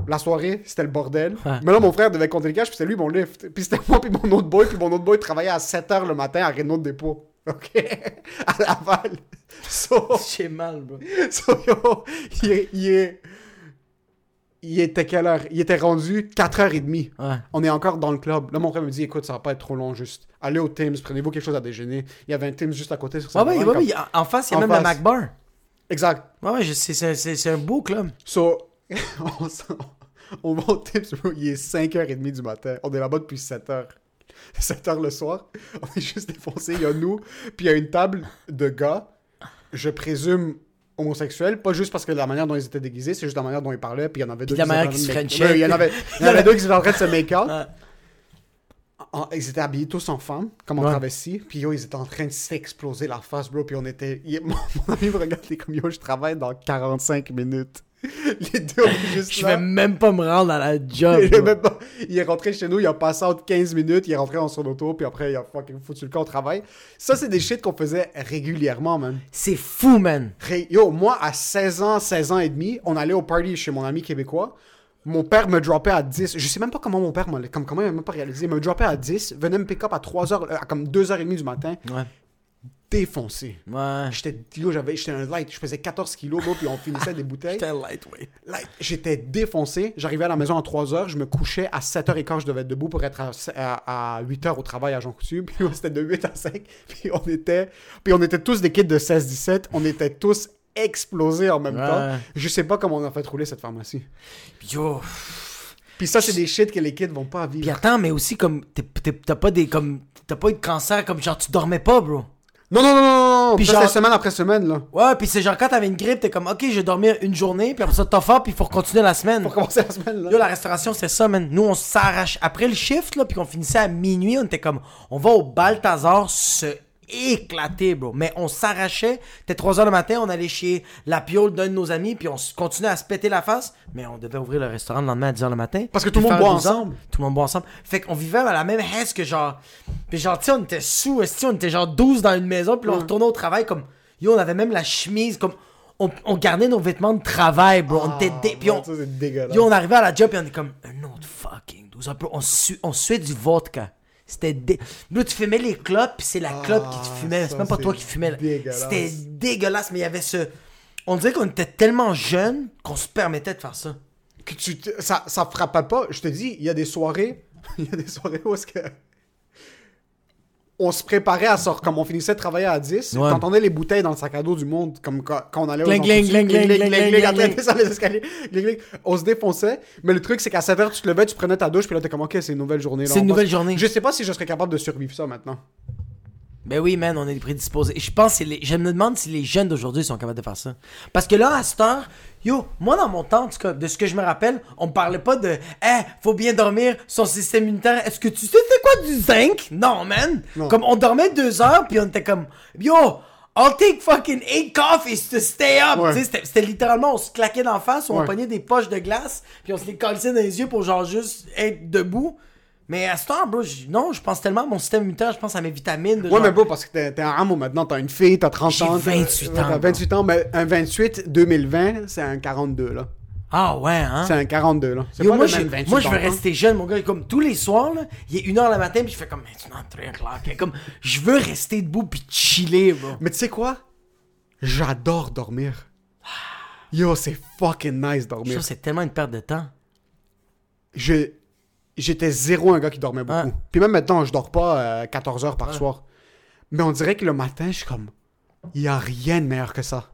La soirée, c'était le bordel. Ouais. Mais là, mon frère devait compter le cash, puis c'était lui mon lift. Puis c'était moi, puis mon autre boy, puis mon autre boy travaillait à 7h le matin à Renault Dépôt. OK? à Laval. So, J'ai mal, bro. so, yo, il, est- il il était quelle heure? Il était rendu 4h30. Ouais. On est encore dans le club. Là, mon frère me dit, écoute, ça va pas être trop long, juste. Allez au Tim's, prenez-vous quelque chose à déjeuner. Il y avait un Tim's juste à côté sur Ouais, ouais, ouais, comme- ouais, en face, il y a En même face. Mac Bar. Exact. Ouais, ouais, c'est un beau club. So, on, on va au Tips, bro, il est 5h30 du matin. On est là-bas depuis 7h. 7h le soir. On est juste défoncé. Il y a nous, puis il y a une table de gars, je présume homosexuels, pas juste parce que la manière dont ils étaient déguisés, c'est juste la manière dont ils parlaient, puis il y en avait deux la qui se frenchaient. Il y en avait, il y en avait deux qui étaient en train de se make out. Ouais. En- ils étaient habillés tous en femmes, comme en Ouais. travesti, puis yo, ils étaient en train de s'exploser la face, bro, puis on était... mon ami me regardait comme yo, je travaille dans 45 minutes. Les deux, juste Je là. vais même pas me rendre à la job. Il est, bro. même pas- il est rentré chez nous, il a passé out 15 minutes, il est rentré dans son auto, puis après, il a fucking foutu le camp au travail. Ça, c'est des shit qu'on faisait régulièrement, man. C'est fou, man. Yo, moi, à 16 ans, 16 ans et demi, on allait au party chez mon ami québécois. Mon père me droppait à 10. Je sais même pas comment mon père m'a comme comment il m'a même pas réalisé. Il me droppait à 10, venait me pick up à 3 heures, euh, à comme 2h30 du matin, Ouais. Défoncé. Ouais. J'étais, un light, je faisais 14 kilos, bro, puis on finissait des bouteilles. J'étais lightweight. Là, J'étais défoncé. J'arrivais à la maison à 3 heures. Je me couchais à 7h15. Je devais être debout pour être à, à, 8h au travail à Jean Coutu. Puis c'était de 8 à 5. Puis on était, puis on était tous des kids de 16-17. On était tous explosés en même Ouais. temps. Je sais pas comment on a fait rouler cette pharmacie. Yo. Puis ça, c'est des shit que les kids vont pas Puis vivre. attends, mais aussi comme t'as pas des comme t'as pas eu de cancer comme genre tu dormais pas, bro. Non, non, non, non, non. Puis genre- semaine après semaine, là. Ouais, puis c'est genre quand t'avais une grippe, t'es comme ok, je vais dormir une journée, puis après ça t'as faim, puis il faut continuer la semaine. Pour commencer la semaine, là. Yo, la restauration, c'est ça, man. Nous, on s'arrache. Après le shift, là, puis qu'on finissait à minuit, on était comme, on va au Balthazar se éclaté, bro. Mais on s'arrachait. C'était 3 heures le matin, on allait chez la piole d'un de nos amis, puis on continuait à se péter la face. Mais on devait ouvrir le restaurant le lendemain à 10 heures le matin. Parce que tout le monde boit 12 heures. ensemble. Tout le monde boit ensemble. Fait qu'on vivait à la même haisse que genre. Puis genre, tu sais, on était sous, esti, on était genre 12 dans une maison, puis on retournait au travail comme. Yo, on avait même la chemise, comme. On, on gardait nos vêtements de travail, bro. on était. dé- puis on, Ah, Ça. Yo, on arrivait à la job et on est comme un autre fucking 12 heures. Bro, On, su on suait du vodka. C'était dé... Bro, tu fumais les clopes, puis c'est la clope qui te fumait. C'est même pas toi qui fumais. là. dégueulasse. C'était dégueulasse, mais il y avait ce. On dirait qu'on était tellement jeunes qu'on se permettait de faire ça. que tu te- ça, ça frappait pas. Je te dis, il y a des soirées, il y a des soirées où est-ce que on se préparait à sortir, comme on finissait de travailler à 10, Ouais. t'entendais les bouteilles dans le sac à dos du monde, comme quand, quand on allait aux escaliers, on se défonçait, mais le truc c'est qu'à 7h tu te levais, tu prenais ta douche, puis là t'es comme ok, c'est une nouvelle journée. là, C'est une passe- nouvelle journée. Je sais pas si je serais capable de survivre ça maintenant. Ben oui, man, on est prédisposés. Et je pense que c'est les... je me demande si les jeunes d'aujourd'hui sont capables de faire ça. Parce que là, à cette heure, yo, moi dans mon temps, en tout cas, de ce que je me rappelle, on me parlait pas de Eh, faut bien dormir, son système immunitaire. Est-ce que tu sais c'est quoi du zinc? Non, man. Non. Comme on dormait deux heures, puis on était comme Yo, I'll take fucking eight coffees to stay up. Ouais. C'était littéralement, on se claquait d'en face, on Ouais. pognait des poches de glace, puis on se les collait dans les yeux pour genre juste être debout. Mais à cette heure, bro, non, je pense tellement à mon système immunitaire, je pense à mes vitamines. Ouais, genre- mais bro, parce que t'es t'es un amo maintenant, t'as une fille, t'as 30 J'ai ans. 28 t'as- ans, T'as bro. 28 ans, mais un 28 2020, c'est un 42 là. Ah ouais, hein? C'est un 42 là. C'est Yo, pas moi, le je, même 28 moi, je veux temps. rester jeune, mon gars. Comme tous les soirs, là, il est 1h le matin, puis je fais comme, maintenant, 3 o'clock. Comme, je veux rester debout, puis chiller, bro. Mais tu sais quoi? J'adore dormir. Yo, c'est fucking nice Je dormir. trouve que c'est tellement une perte de temps. Je, j'étais zéro un gars qui dormait beaucoup. Ouais. Puis même maintenant, je dors pas euh, 14 heures par Ouais. soir. Mais on dirait que le matin, je suis comme, il y a rien de meilleur que ça.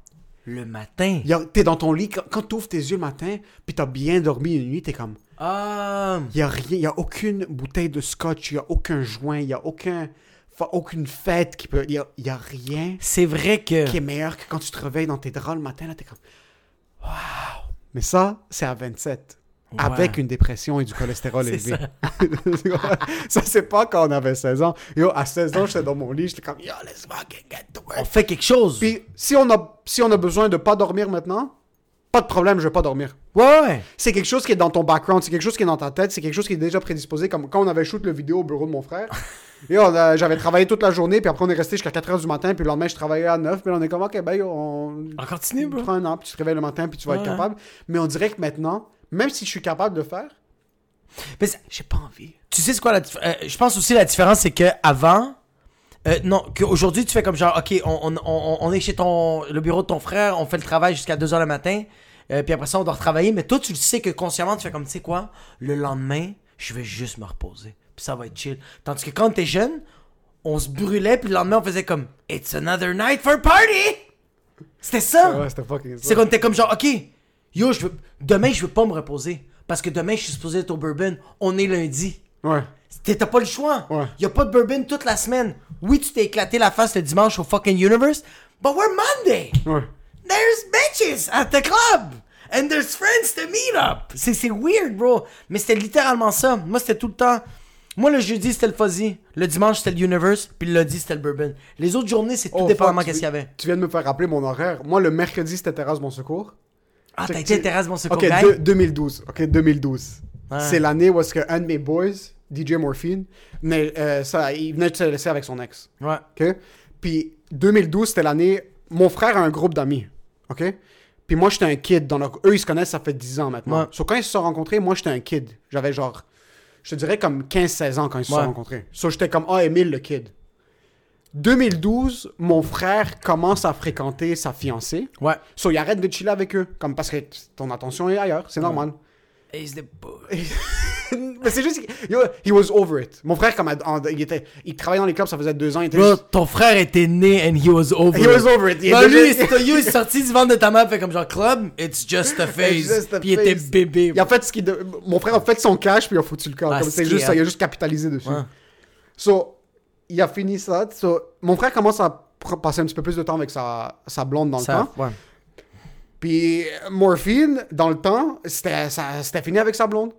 Le matin? T'es dans ton lit, quand, quand t'ouvres tes yeux le matin, puis t'as bien dormi une nuit, t'es comme, Ah. il y a rien, y a aucune bouteille de scotch, il y a aucun joint, il y a aucun, fa- aucune fête qui peut, il y a, y a rien C'est vrai que. qui est meilleur que quand tu te réveilles dans tes draps le matin, là, t'es comme Waouh! Mais ça, c'est à 27. Avec une dépression et du cholestérol élevé. ça, c'est pas quand on avait 16 ans. Yo, à 16 ans, j'étais dans mon lit, j'étais comme Yo, let's fucking get to work. On fait quelque chose. Puis, si on, a, si on a besoin de pas dormir maintenant, pas de problème, je vais pas dormir. Ouais, ouais. C'est quelque chose qui est dans ton background, c'est quelque chose qui est dans ta tête, c'est quelque chose qui est déjà prédisposé. Comme quand on avait shoot le vidéo au bureau de mon frère. Et on a- j'avais travaillé toute la journée, puis après on est resté jusqu'à 4h du matin, puis le lendemain je travaillais à 9, puis là, on est comme, ok, ben on, On continue, bro. prends un an, puis tu te réveilles le matin, puis tu vas être capable. Mais on dirait que maintenant, même si je suis capable de le faire, Mais j'ai pas envie. tu sais c'est quoi la euh, Je pense aussi la différence, c'est que avant. euh, non, qu'aujourd'hui tu fais comme genre, ok, on, on, on, on est chez ton, le bureau de ton frère, on fait le travail jusqu'à 2h le matin, euh, puis après ça on doit retravailler, mais toi tu le sais que consciemment tu fais comme, tu sais quoi, le lendemain, je vais juste me reposer, puis ça va être chill. Tandis que quand t'es jeune, on se brûlait, puis le lendemain on faisait comme, it's another night for party! C'était ça! Ouais, c'était fucking C'est qu'on était comme genre, ok, yo, je veux, demain je veux pas me reposer, parce que demain je suis supposé être au bourbon, on est lundi. Ouais. T'as pas le choix. Ouais. Y a pas de bourbon toute la semaine. Oui, tu t'es éclaté la face le dimanche au fucking Universe, but we're Monday. Ouais. There's bitches at the club. And there's friends to meet up. C'est c'est weird, bro. Mais c'était littéralement ça. Moi, c'était tout le temps. Moi, le jeudi, c'était le fuzzy. Le dimanche, c'était le Universe. Puis le lundi, c'était le bourbon. Les autres journées, c'est tout Oh, dépendamment qu'est-ce qu'il y avait. Tu viens de me faire rappeler mon horaire. Moi, le mercredi, c'était Terrasse Mon Secours. Ah, t'as été mon secours Ok, guy? deux- 2012. Ok, 2012. Ouais. C'est l'année où est-ce de mes boys, DJ Morphine, venait, euh, ça, il venait de se laisser avec son ex. Ouais. OK? Puis 2012, c'était l'année. Mon frère a un groupe d'amis. OK? Puis moi, j'étais un kid. Dans leur... Eux, ils se connaissent, ça fait 10 ans maintenant. Ouais. So, quand ils se sont rencontrés, moi, j'étais un kid. J'avais genre, je te dirais comme 15-16 ans quand ils se Ouais. sont rencontrés. So, j'étais comme, ah, Emile, le kid. 2012, mon frère commence à fréquenter sa fiancée. Ouais. So, il arrête de chiller avec eux. Comme parce que ton attention est ailleurs. C'est normal. Ace the boy. Mais c'est juste, yo, he was over it. Mon frère, comme, en- il était, il travaillait dans les clubs, ça faisait deux ans, il était Bro, juste- ton frère était né and he was over He it. was over it. Il était lui, c'est yo, il est sorti du ventre de ta mère, fait comme genre club, it's just a phase. just a Puis il était phase. bébé. Il a fait ce qu'il de- Mon frère a fait son cash, puis il a foutu le. Ah, Comme c'est juste ça, il a juste capitalisé dessus. Ouais. So, il a fini ça. So, mon frère commence à passer un petit peu plus de temps avec sa, sa blonde dans le temps. ouais. Puis Morphine, dans le temps, c'était fini avec sa blonde.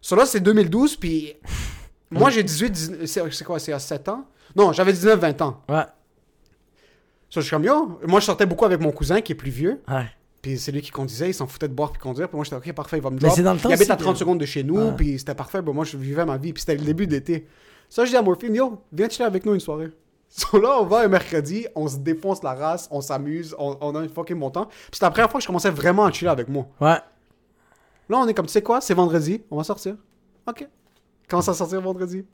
So là, c'est 2012, puis moi j'ai 18, 19 c'est quoi, c'est à 7 ans? Non, j'avais 19, 20 ans. Ouais. So, je suis comme, yo, moi, je sortais beaucoup avec mon cousin qui est plus vieux. Ouais. Puis c'est lui qui conduisait, il s'en foutait de boire puis conduire. Puis moi, j'étais, ok, parfait, il va me drop. c'est dans le temps il habite à 30 que- secondes de chez nous, puis c'était parfait. Bon, moi, je vivais ma vie. Puis c'était le début d'été. Ça, je dis à Morphine, yo, viens chiller avec nous une soirée. So là, on va un mercredi, on se défonce la race, on s'amuse, on, on a un fucking bon temps. Puis c'était la première fois que je commençais vraiment à chiller avec moi. Ouais. Là, on est comme, tu sais quoi, c'est vendredi, on va sortir. Ok. Commence à sortir vendredi?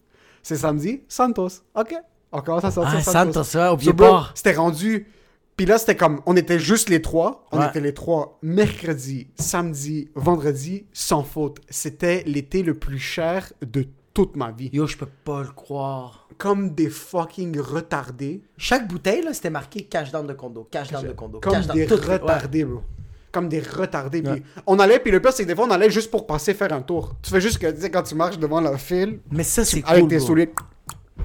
C'est samedi, Santos. Ok. On commence à sortir Ah, Santos. Santos, ouais, au pied. C'était rendu. Puis là, c'était comme. On était juste les trois. On Ouais. était les trois mercredi, samedi, vendredi, sans faute. C'était l'été le plus cher de toute ma vie. Yo, je peux pas le croire. Comme des fucking retardés. Chaque bouteille, là, c'était marqué cash down de condo, cash down de condo, Comme cash down. des retardés, bro. Comme des retardés. Puis on allait, puis le pire, c'est que des fois, on allait juste pour passer faire un tour. Tu fais juste que, tu sais, quand tu marches devant la file, Mais ça, c'est avec cool, tes bro. souliers,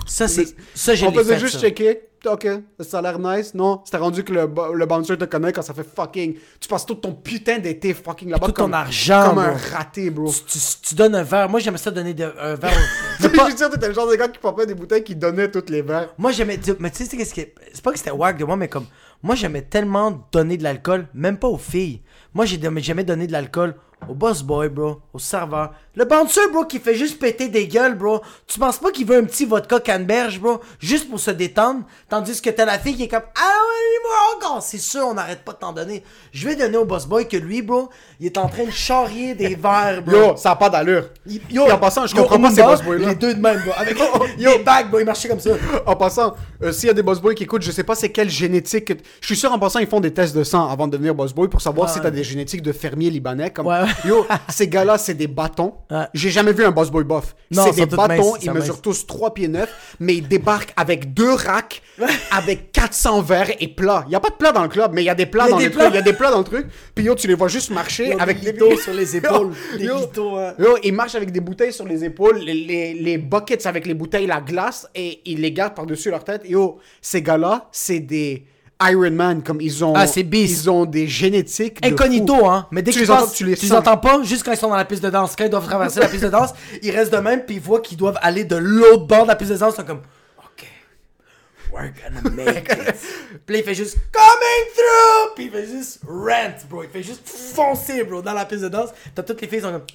Ça, c'est... Ça, j'ai on faisait fait, juste ça. checker. Ok, ça a l'air nice. Non, c'était rendu que le, le bouncer te connaît quand ça fait fucking. Tu passes tout ton putain d'été fucking là-bas. Tout ton comme- argent, Comme un raté, bro. Tu, tu- tu donnes un verre. Moi, j'aimais ça donner de- un verre. Je pas- suis sûr t'étais le genre de gars qui pompait des bouteilles qui donnaient toutes les verres. Moi, j'aimais. Mais tu sais, c'est qu'est-ce qui est- c'est pas que c'était wack de moi, mais comme. Moi, j'aimais tellement donner de l'alcool, même pas aux filles. Moi, j'ai jamais donné de l'alcool au boss boy, bro, au serveur. Le bouncer, bro, qui fait juste péter des gueules, bro. Tu penses pas qu'il veut un petit vodka canneberge, bro, juste pour se détendre, tandis que t'as la fille qui est comme Ah ouais, moi encore. C'est sûr, on n'arrête pas de t'en donner. Je vais donner au boss boy que lui, bro, il est en train de charrier des verres, bro. Yo, ça a pas d'allure. Il- Puis en passant, je yo, comprends pas ces boss boys-là. Les deux de même, bro. Avec les bags, bro, ils marchaient comme ça. En passant, euh, s'il y a des boss boys qui écoutent, je sais pas c'est quelle génétique. que- Je suis sûr en passant, ils font des tests de sang avant de devenir boss boy pour savoir Ouais. si t'as des génétiques de fermiers libanais. Comme, Ouais. Yo, ces gars-là, c'est des bâtons. Ouais. J'ai jamais vu un boss boy buff. C'est des bâtons, ils mesurent tous 3 pieds 9, mais ils débarquent avec deux racks, avec 400 verres et plats. Il y a pas de plats dans le club, mais il y a des plats dans des le truc. Il y a des plats dans le truc. Puis yo, tu les vois juste marcher avec des litos sur les épaules. Des Yo, litos, hein. Yo, ils marchent avec des bouteilles sur les épaules, les, les, les buckets avec les bouteilles, la glace, et ils les gardent par-dessus leur tête. Yo, ces gars-là, c'est des Iron Man, comme ils ont. Ah. Ils ont des génétiques. Incognito, hein. Mais dès Tu que les tu entends, tu les tu les sens. entends pas, juste quand ils sont dans la piste de danse. Quand ils doivent traverser la piste de danse, ils restent de même, puis ils voient qu'ils doivent aller de l'autre bord de la piste de danse. Ils sont comme, OK, we're gonna make it. puis il fait juste, coming through! Puis il fait juste rent, bro. Il fait juste foncer, bro, dans la piste de danse. T'as toutes les filles qui sont comme,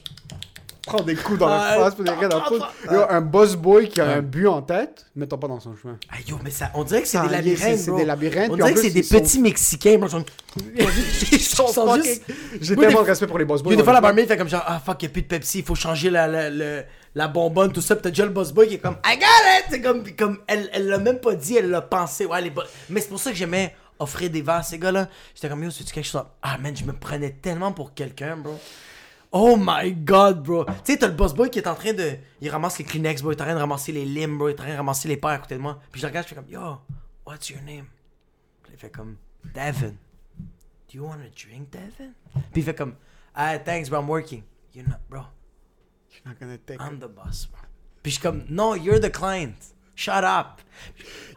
Prends des coups dans Ah, la face, puis des rien ah, ah, Yo, un boss boy qui a un but en tête, mettons pas dans son chemin. ah yo, mais ça, on dirait que c'est des c'est- labyrinthes, c'est des labyrinthes, On puis dirait que c'est des petits Mexicains, bro. Ils sont, juste... J'ai Moi, tellement de respect pour les boss boys. Puis des fois, la honnêtement. barmaid fait comme genre, ah fuck, y'a plus de Pepsi, il faut changer la, la, la, la bonbonne, tout ça. Pis t'as déjà le boss boy qui est comme, I got it! C'est comme, puis comme elle, elle l'a même pas dit, elle l'a pensé. Ouais, les Mais c'est pour ça que j'aimais offrir des verres à ces gars-là. J'étais comme, yo, c'est-tu quelque chose? Ah man, je me prenais tellement pour quelqu'un, bro. Oh my god, bro. Tu sais, t'as le boss boy qui est en train de. Il ramasse les Kleenex, bro. Il est en train de ramasser les limes, bro. Il est en train de ramasser les paires à côté de moi. Puis je le regarde, je fais comme, yo, what's your name? Puis il fait comme, Devin. Do you want a drink, Devin? Puis il fait comme, ah, thanks, bro, I'm working. You're not, bro. You're not gonna take it. I'm the boss, bro. Puis je suis comme, no, you're the client. Shut up.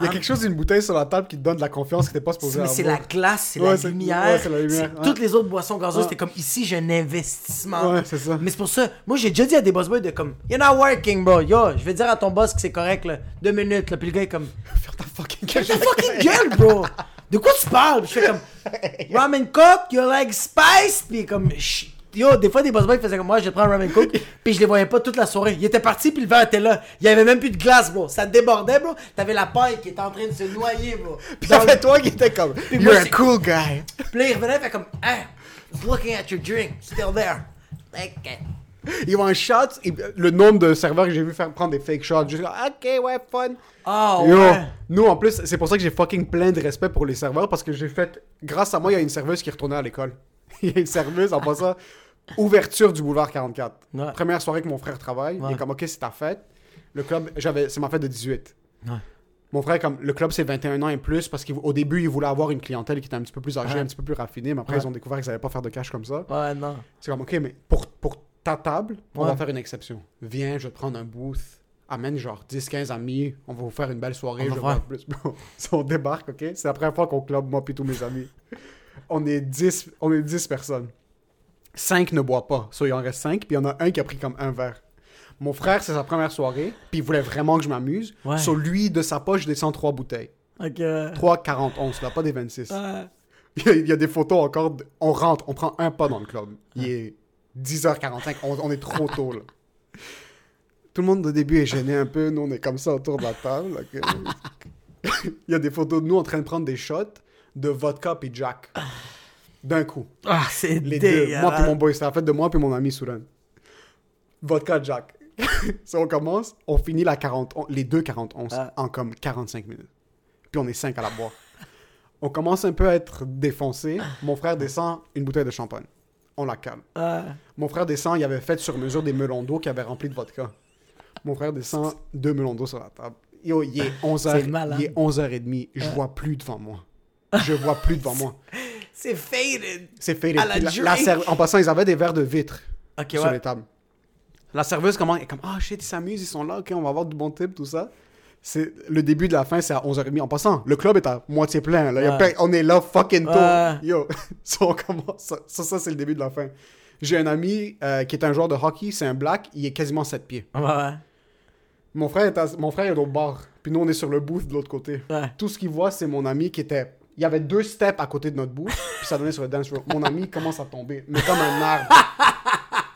Il y a quelque chose d'une bouteille sur la table qui te donne de la confiance que t'es pas supposé avoir. c'est la glace, c'est Ouais, la lumière. ouais, c'est la lumière, ouais. Toutes les autres boissons gazeuses, c'était comme ici, j'ai un investissement. Ouais, c'est ça. Mais c'est pour ça, moi j'ai déjà dit à des boss boys de comme, you're not working, bro. Yo, je vais dire à ton boss que c'est correct, là. Deux minutes, là. Puis le gars est comme, Faire ta fucking Ferme ta fucking gueule, bro. De quoi tu parles? Puis je fais comme, ramen coke, you like spice? Puis comme, Ch- yo, des fois des boss boys faisaient comme moi, je vais prendre un ramen coke. Puis je les voyais pas toute la soirée. Ils étaient partis, puis le verre était là. Il y avait même plus de glace, bro. Ça débordait, bro. T'avais la paille qui était en train de se noyer, bro. Puis le- t'avais toi qui était comme, moi, you're a c'est- cool guy. Puis là, il revenait, fait comme, just looking at your drink, still there. Like, eh. Ils vont un shot, et le nombre de serveurs que j'ai vu faire prendre des fake shots, juste comme, ok, ouais, fun. Oh, Yo, ouais. nous en plus, c'est pour ça que j'ai fucking plein de respect pour les serveurs parce que j'ai fait, grâce à moi, il y a une serveuse qui est retournée à l'école. Il y a une serveuse en passant, ouverture du boulevard 44. Ouais. Première soirée que mon frère travaille, il est comme, ok, c'est ta fête. Le club, j'avais, c'est ma fête de 18. Ouais. Mon frère, comme, le club c'est 21 ans et plus parce qu'au début, il voulait avoir une clientèle qui était un petit peu plus âgée, Ouais. un petit peu plus raffinée, mais après, Ouais. ils ont découvert qu'ils n'allaient pas faire de cash comme ça. Ouais, non. C'est comme, ok, mais pour, pour ta table, on Ouais. va faire une exception. Viens, je vais te prendre un booth. Amène genre 10-15 amis. On va vous faire une belle soirée. On je va plus. On débarque, ok? C'est la première fois qu'on club, moi et tous mes amis. On est 10, on est 10 personnes. 5 ne boivent pas. So, il en reste 5, puis il y en a un qui a pris comme un verre. Mon frère, c'est sa première soirée, puis il voulait vraiment que je m'amuse. Ouais. Lui, de sa poche, je descends trois bouteilles. Ok. ouais. 3, 40, 11, là, pas des 26. Ouais. Il y, a, il y a des photos encore. on rentre, on prend un pas dans le club. Il est 10h45, on, on est trop tôt, là. Tout le monde au début est gêné un peu. Nous, on est comme ça autour de la table. Il y a des photos de nous en train de prendre des shots de vodka puis Jack. D'un coup. Ah, c'est Les deux. Moi puis mon boy. C'était la fête de moi puis mon ami Souran. Vodka Jack. ça, on commence. On finit la 40, on- les deux 41 Ah. en comme 45 minutes. Puis on est 5 à la boire. On commence un peu à être défoncé. Mon frère descend une bouteille de champagne. On la calme. Ouais. Mon frère descend, il avait fait sur mesure des melons d'eau qu'il avait remplis de vodka. Mon frère descend deux melons d'eau sur la table. Yo, il est 11h, C'est malade. il est 11h30. Je vois plus devant moi. Je vois plus devant moi. C'est faded. C'est faded. À la Puis la- drink. la serve- en passant, ils avaient des verres de vitre sur ouais. les tables. La serveuse comment elle est comme ah shit ils s'amusent ils sont là ok on va avoir du bon type tout ça c'est le début de la fin c'est à 11h30 en passant le club est à moitié plein là. Il y a Ouais. plein- on est là fucking tôt Ouais. yo ça on commence ça ça, ça, c'est le début de la fin j'ai un ami euh, qui est un joueur de hockey c'est un black il est quasiment 7 pieds Ouais, mon frère est à- mon frère est au bar puis nous on est sur le booth de l'autre côté tout ce qu'il voit c'est mon ami qui était il y avait deux steps à côté de notre booth puis ça donnait sur le dance floor mon ami commence à tomber mais comme un arbre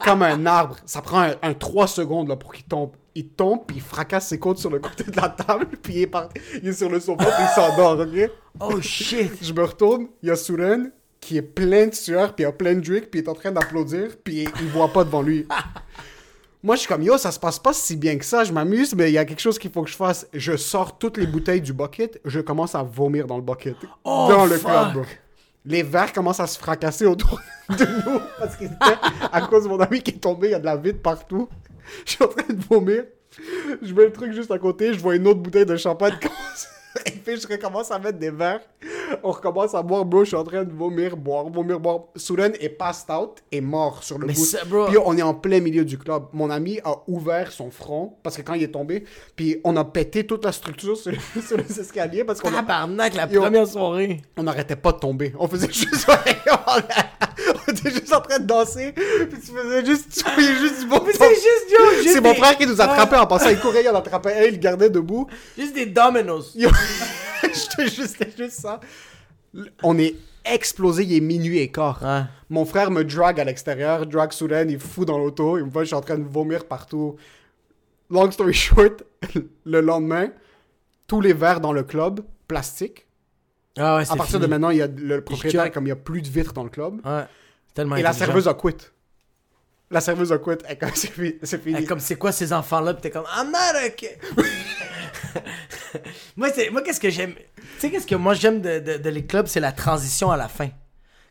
comme un arbre. Ça prend un, un 3 secondes là, pour qu'il tombe. Il tombe, puis il fracasse ses côtes sur le côté de la table, puis il est, par- il est sur le sofa, puis il s'endort, ok? Oh shit. Je me retourne, il y a Suren qui est plein de sueur, puis il a plein de drink, puis il est en train d'applaudir, puis il, il voit pas devant lui. Moi, je suis comme, yo, ça se passe pas si bien que ça, je m'amuse, mais il y a quelque chose qu'il faut que je fasse. Je sors toutes les bouteilles du bucket, je commence à vomir dans le bucket. Oh, dans le fuck. club, bro. Les verres commencent à se fracasser autour de nous, parce que à cause de mon ami qui est tombé, il y a de la vide partout. Je suis en train de vomir. Je mets le truc juste à côté, je vois une autre bouteille de champagne commencer. Et puis je recommence à mettre des verres. On recommence à boire, bro. Je suis en train de vomir, boire, vomir, boire. Souren est passed out et mort sur le Mais bout. ça, bro. Puis on est en plein milieu du club. Mon ami a ouvert son front parce que quand il est tombé, puis on a pété toute la structure sur, sur les escaliers parce qu'on a- Tabarnak, la première soirée. on n'arrêtait pas de tomber. On faisait juste. était juste en train de danser. Puis tu faisais juste. Tu voyais juste du bon c'est juste, yo, juste C'est mon des- frère qui nous attrapait en passant. Il courait, il en attrapait un, il le gardait debout. Juste des dominoes. Yo, J'étais juste, ça. On est explosé, il est minuit et quart. Ouais. Mon frère me drague à l'extérieur, drague Soudan, il fout dans l'auto, il me voit, je suis en train de vomir partout. Long story short, le lendemain, tous les verres dans le club, plastique. Ah ouais, À partir fini. de maintenant, il y a le propriétaire, comme il n'y a plus de vitres dans le club. Ouais. C'est Tellement Et la serveuse a quitté. La serveuse a quitté. Elle, comme, c'est fini. c'est Comme c'est quoi ces enfants-là? Pis t'es comme, I'm not okay. moi, c'est- moi qu'est-ce que j'aime? Tu sais, qu'est-ce que moi j'aime de, de, de les clubs? C'est la transition à la fin.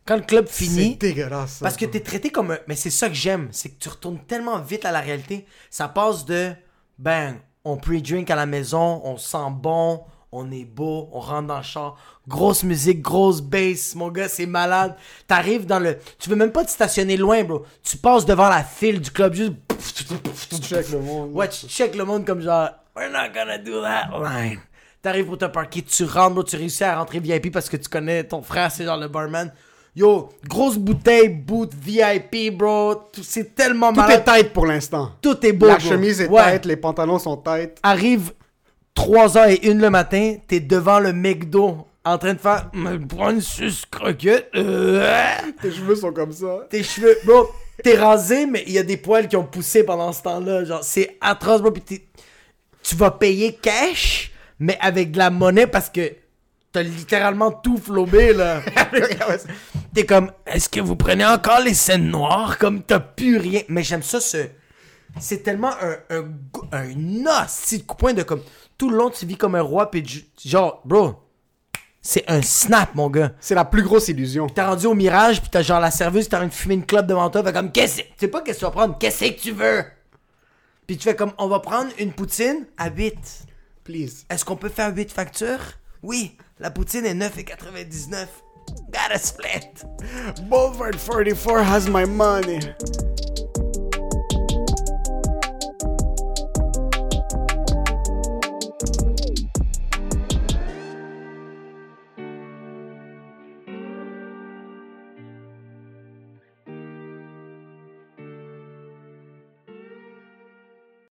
Quand le club C'est finit, dégueulasse. ça. parce que t'es traité comme un... Mais c'est ça que j'aime, c'est que tu retournes tellement vite à la réalité. Ça passe de, ben, on pre-drink à la maison, on sent bon, on est beau, on rentre dans le char, grosse musique, grosse bass, mon gars, c'est malade. T'arrives dans le... Tu veux même pas te stationner loin, bro. Tu passes devant la file du club, juste... Tu check le monde. Ouais, tu check le monde comme genre, we're not gonna do that line. T'arrives pour te parquer, tu rentres, bro, tu réussis à rentrer VIP parce que tu connais ton frère, c'est genre le barman. Yo, grosse bouteille, boot VIP, bro. C'est tellement Tout est malade. tight pour l'instant. Tout est beau, La bro. chemise est Ouais. tight, les pantalons sont tight. Arrive 3h01 le matin, t'es devant le McDo en train de faire me une suce croquette. Euh, Tes cheveux sont comme ça. tes cheveux, bro, t'es rasé, mais il y a des poils qui ont poussé pendant ce temps-là. Genre, c'est atroce, bro. T'es- tu vas payer cash, mais avec de la monnaie parce que t'as littéralement tout flobé, là. t'es comme, est-ce que vous prenez encore les scènes noires? Comme t'as plus rien. Mais j'aime ça, ce. C'est tellement un, un, un de coup de poing de comme. Tout le long, tu vis comme un roi, pis du- genre, bro, c'est un snap, mon gars. C'est la plus grosse illusion. T'es rendu au mirage, pis t'as genre la serveuse, t'as envie de fumer une clope devant toi, fait comme, qu'est-ce que. Tu sais pas qu'est-ce que tu vas prendre, qu'est-ce que tu veux? Puis tu fais comme, on va prendre une poutine à 8. Please. Est-ce qu'on peut faire 8 factures? Oui, la poutine est 9,99. Gotta split. Bovard 44 has my money.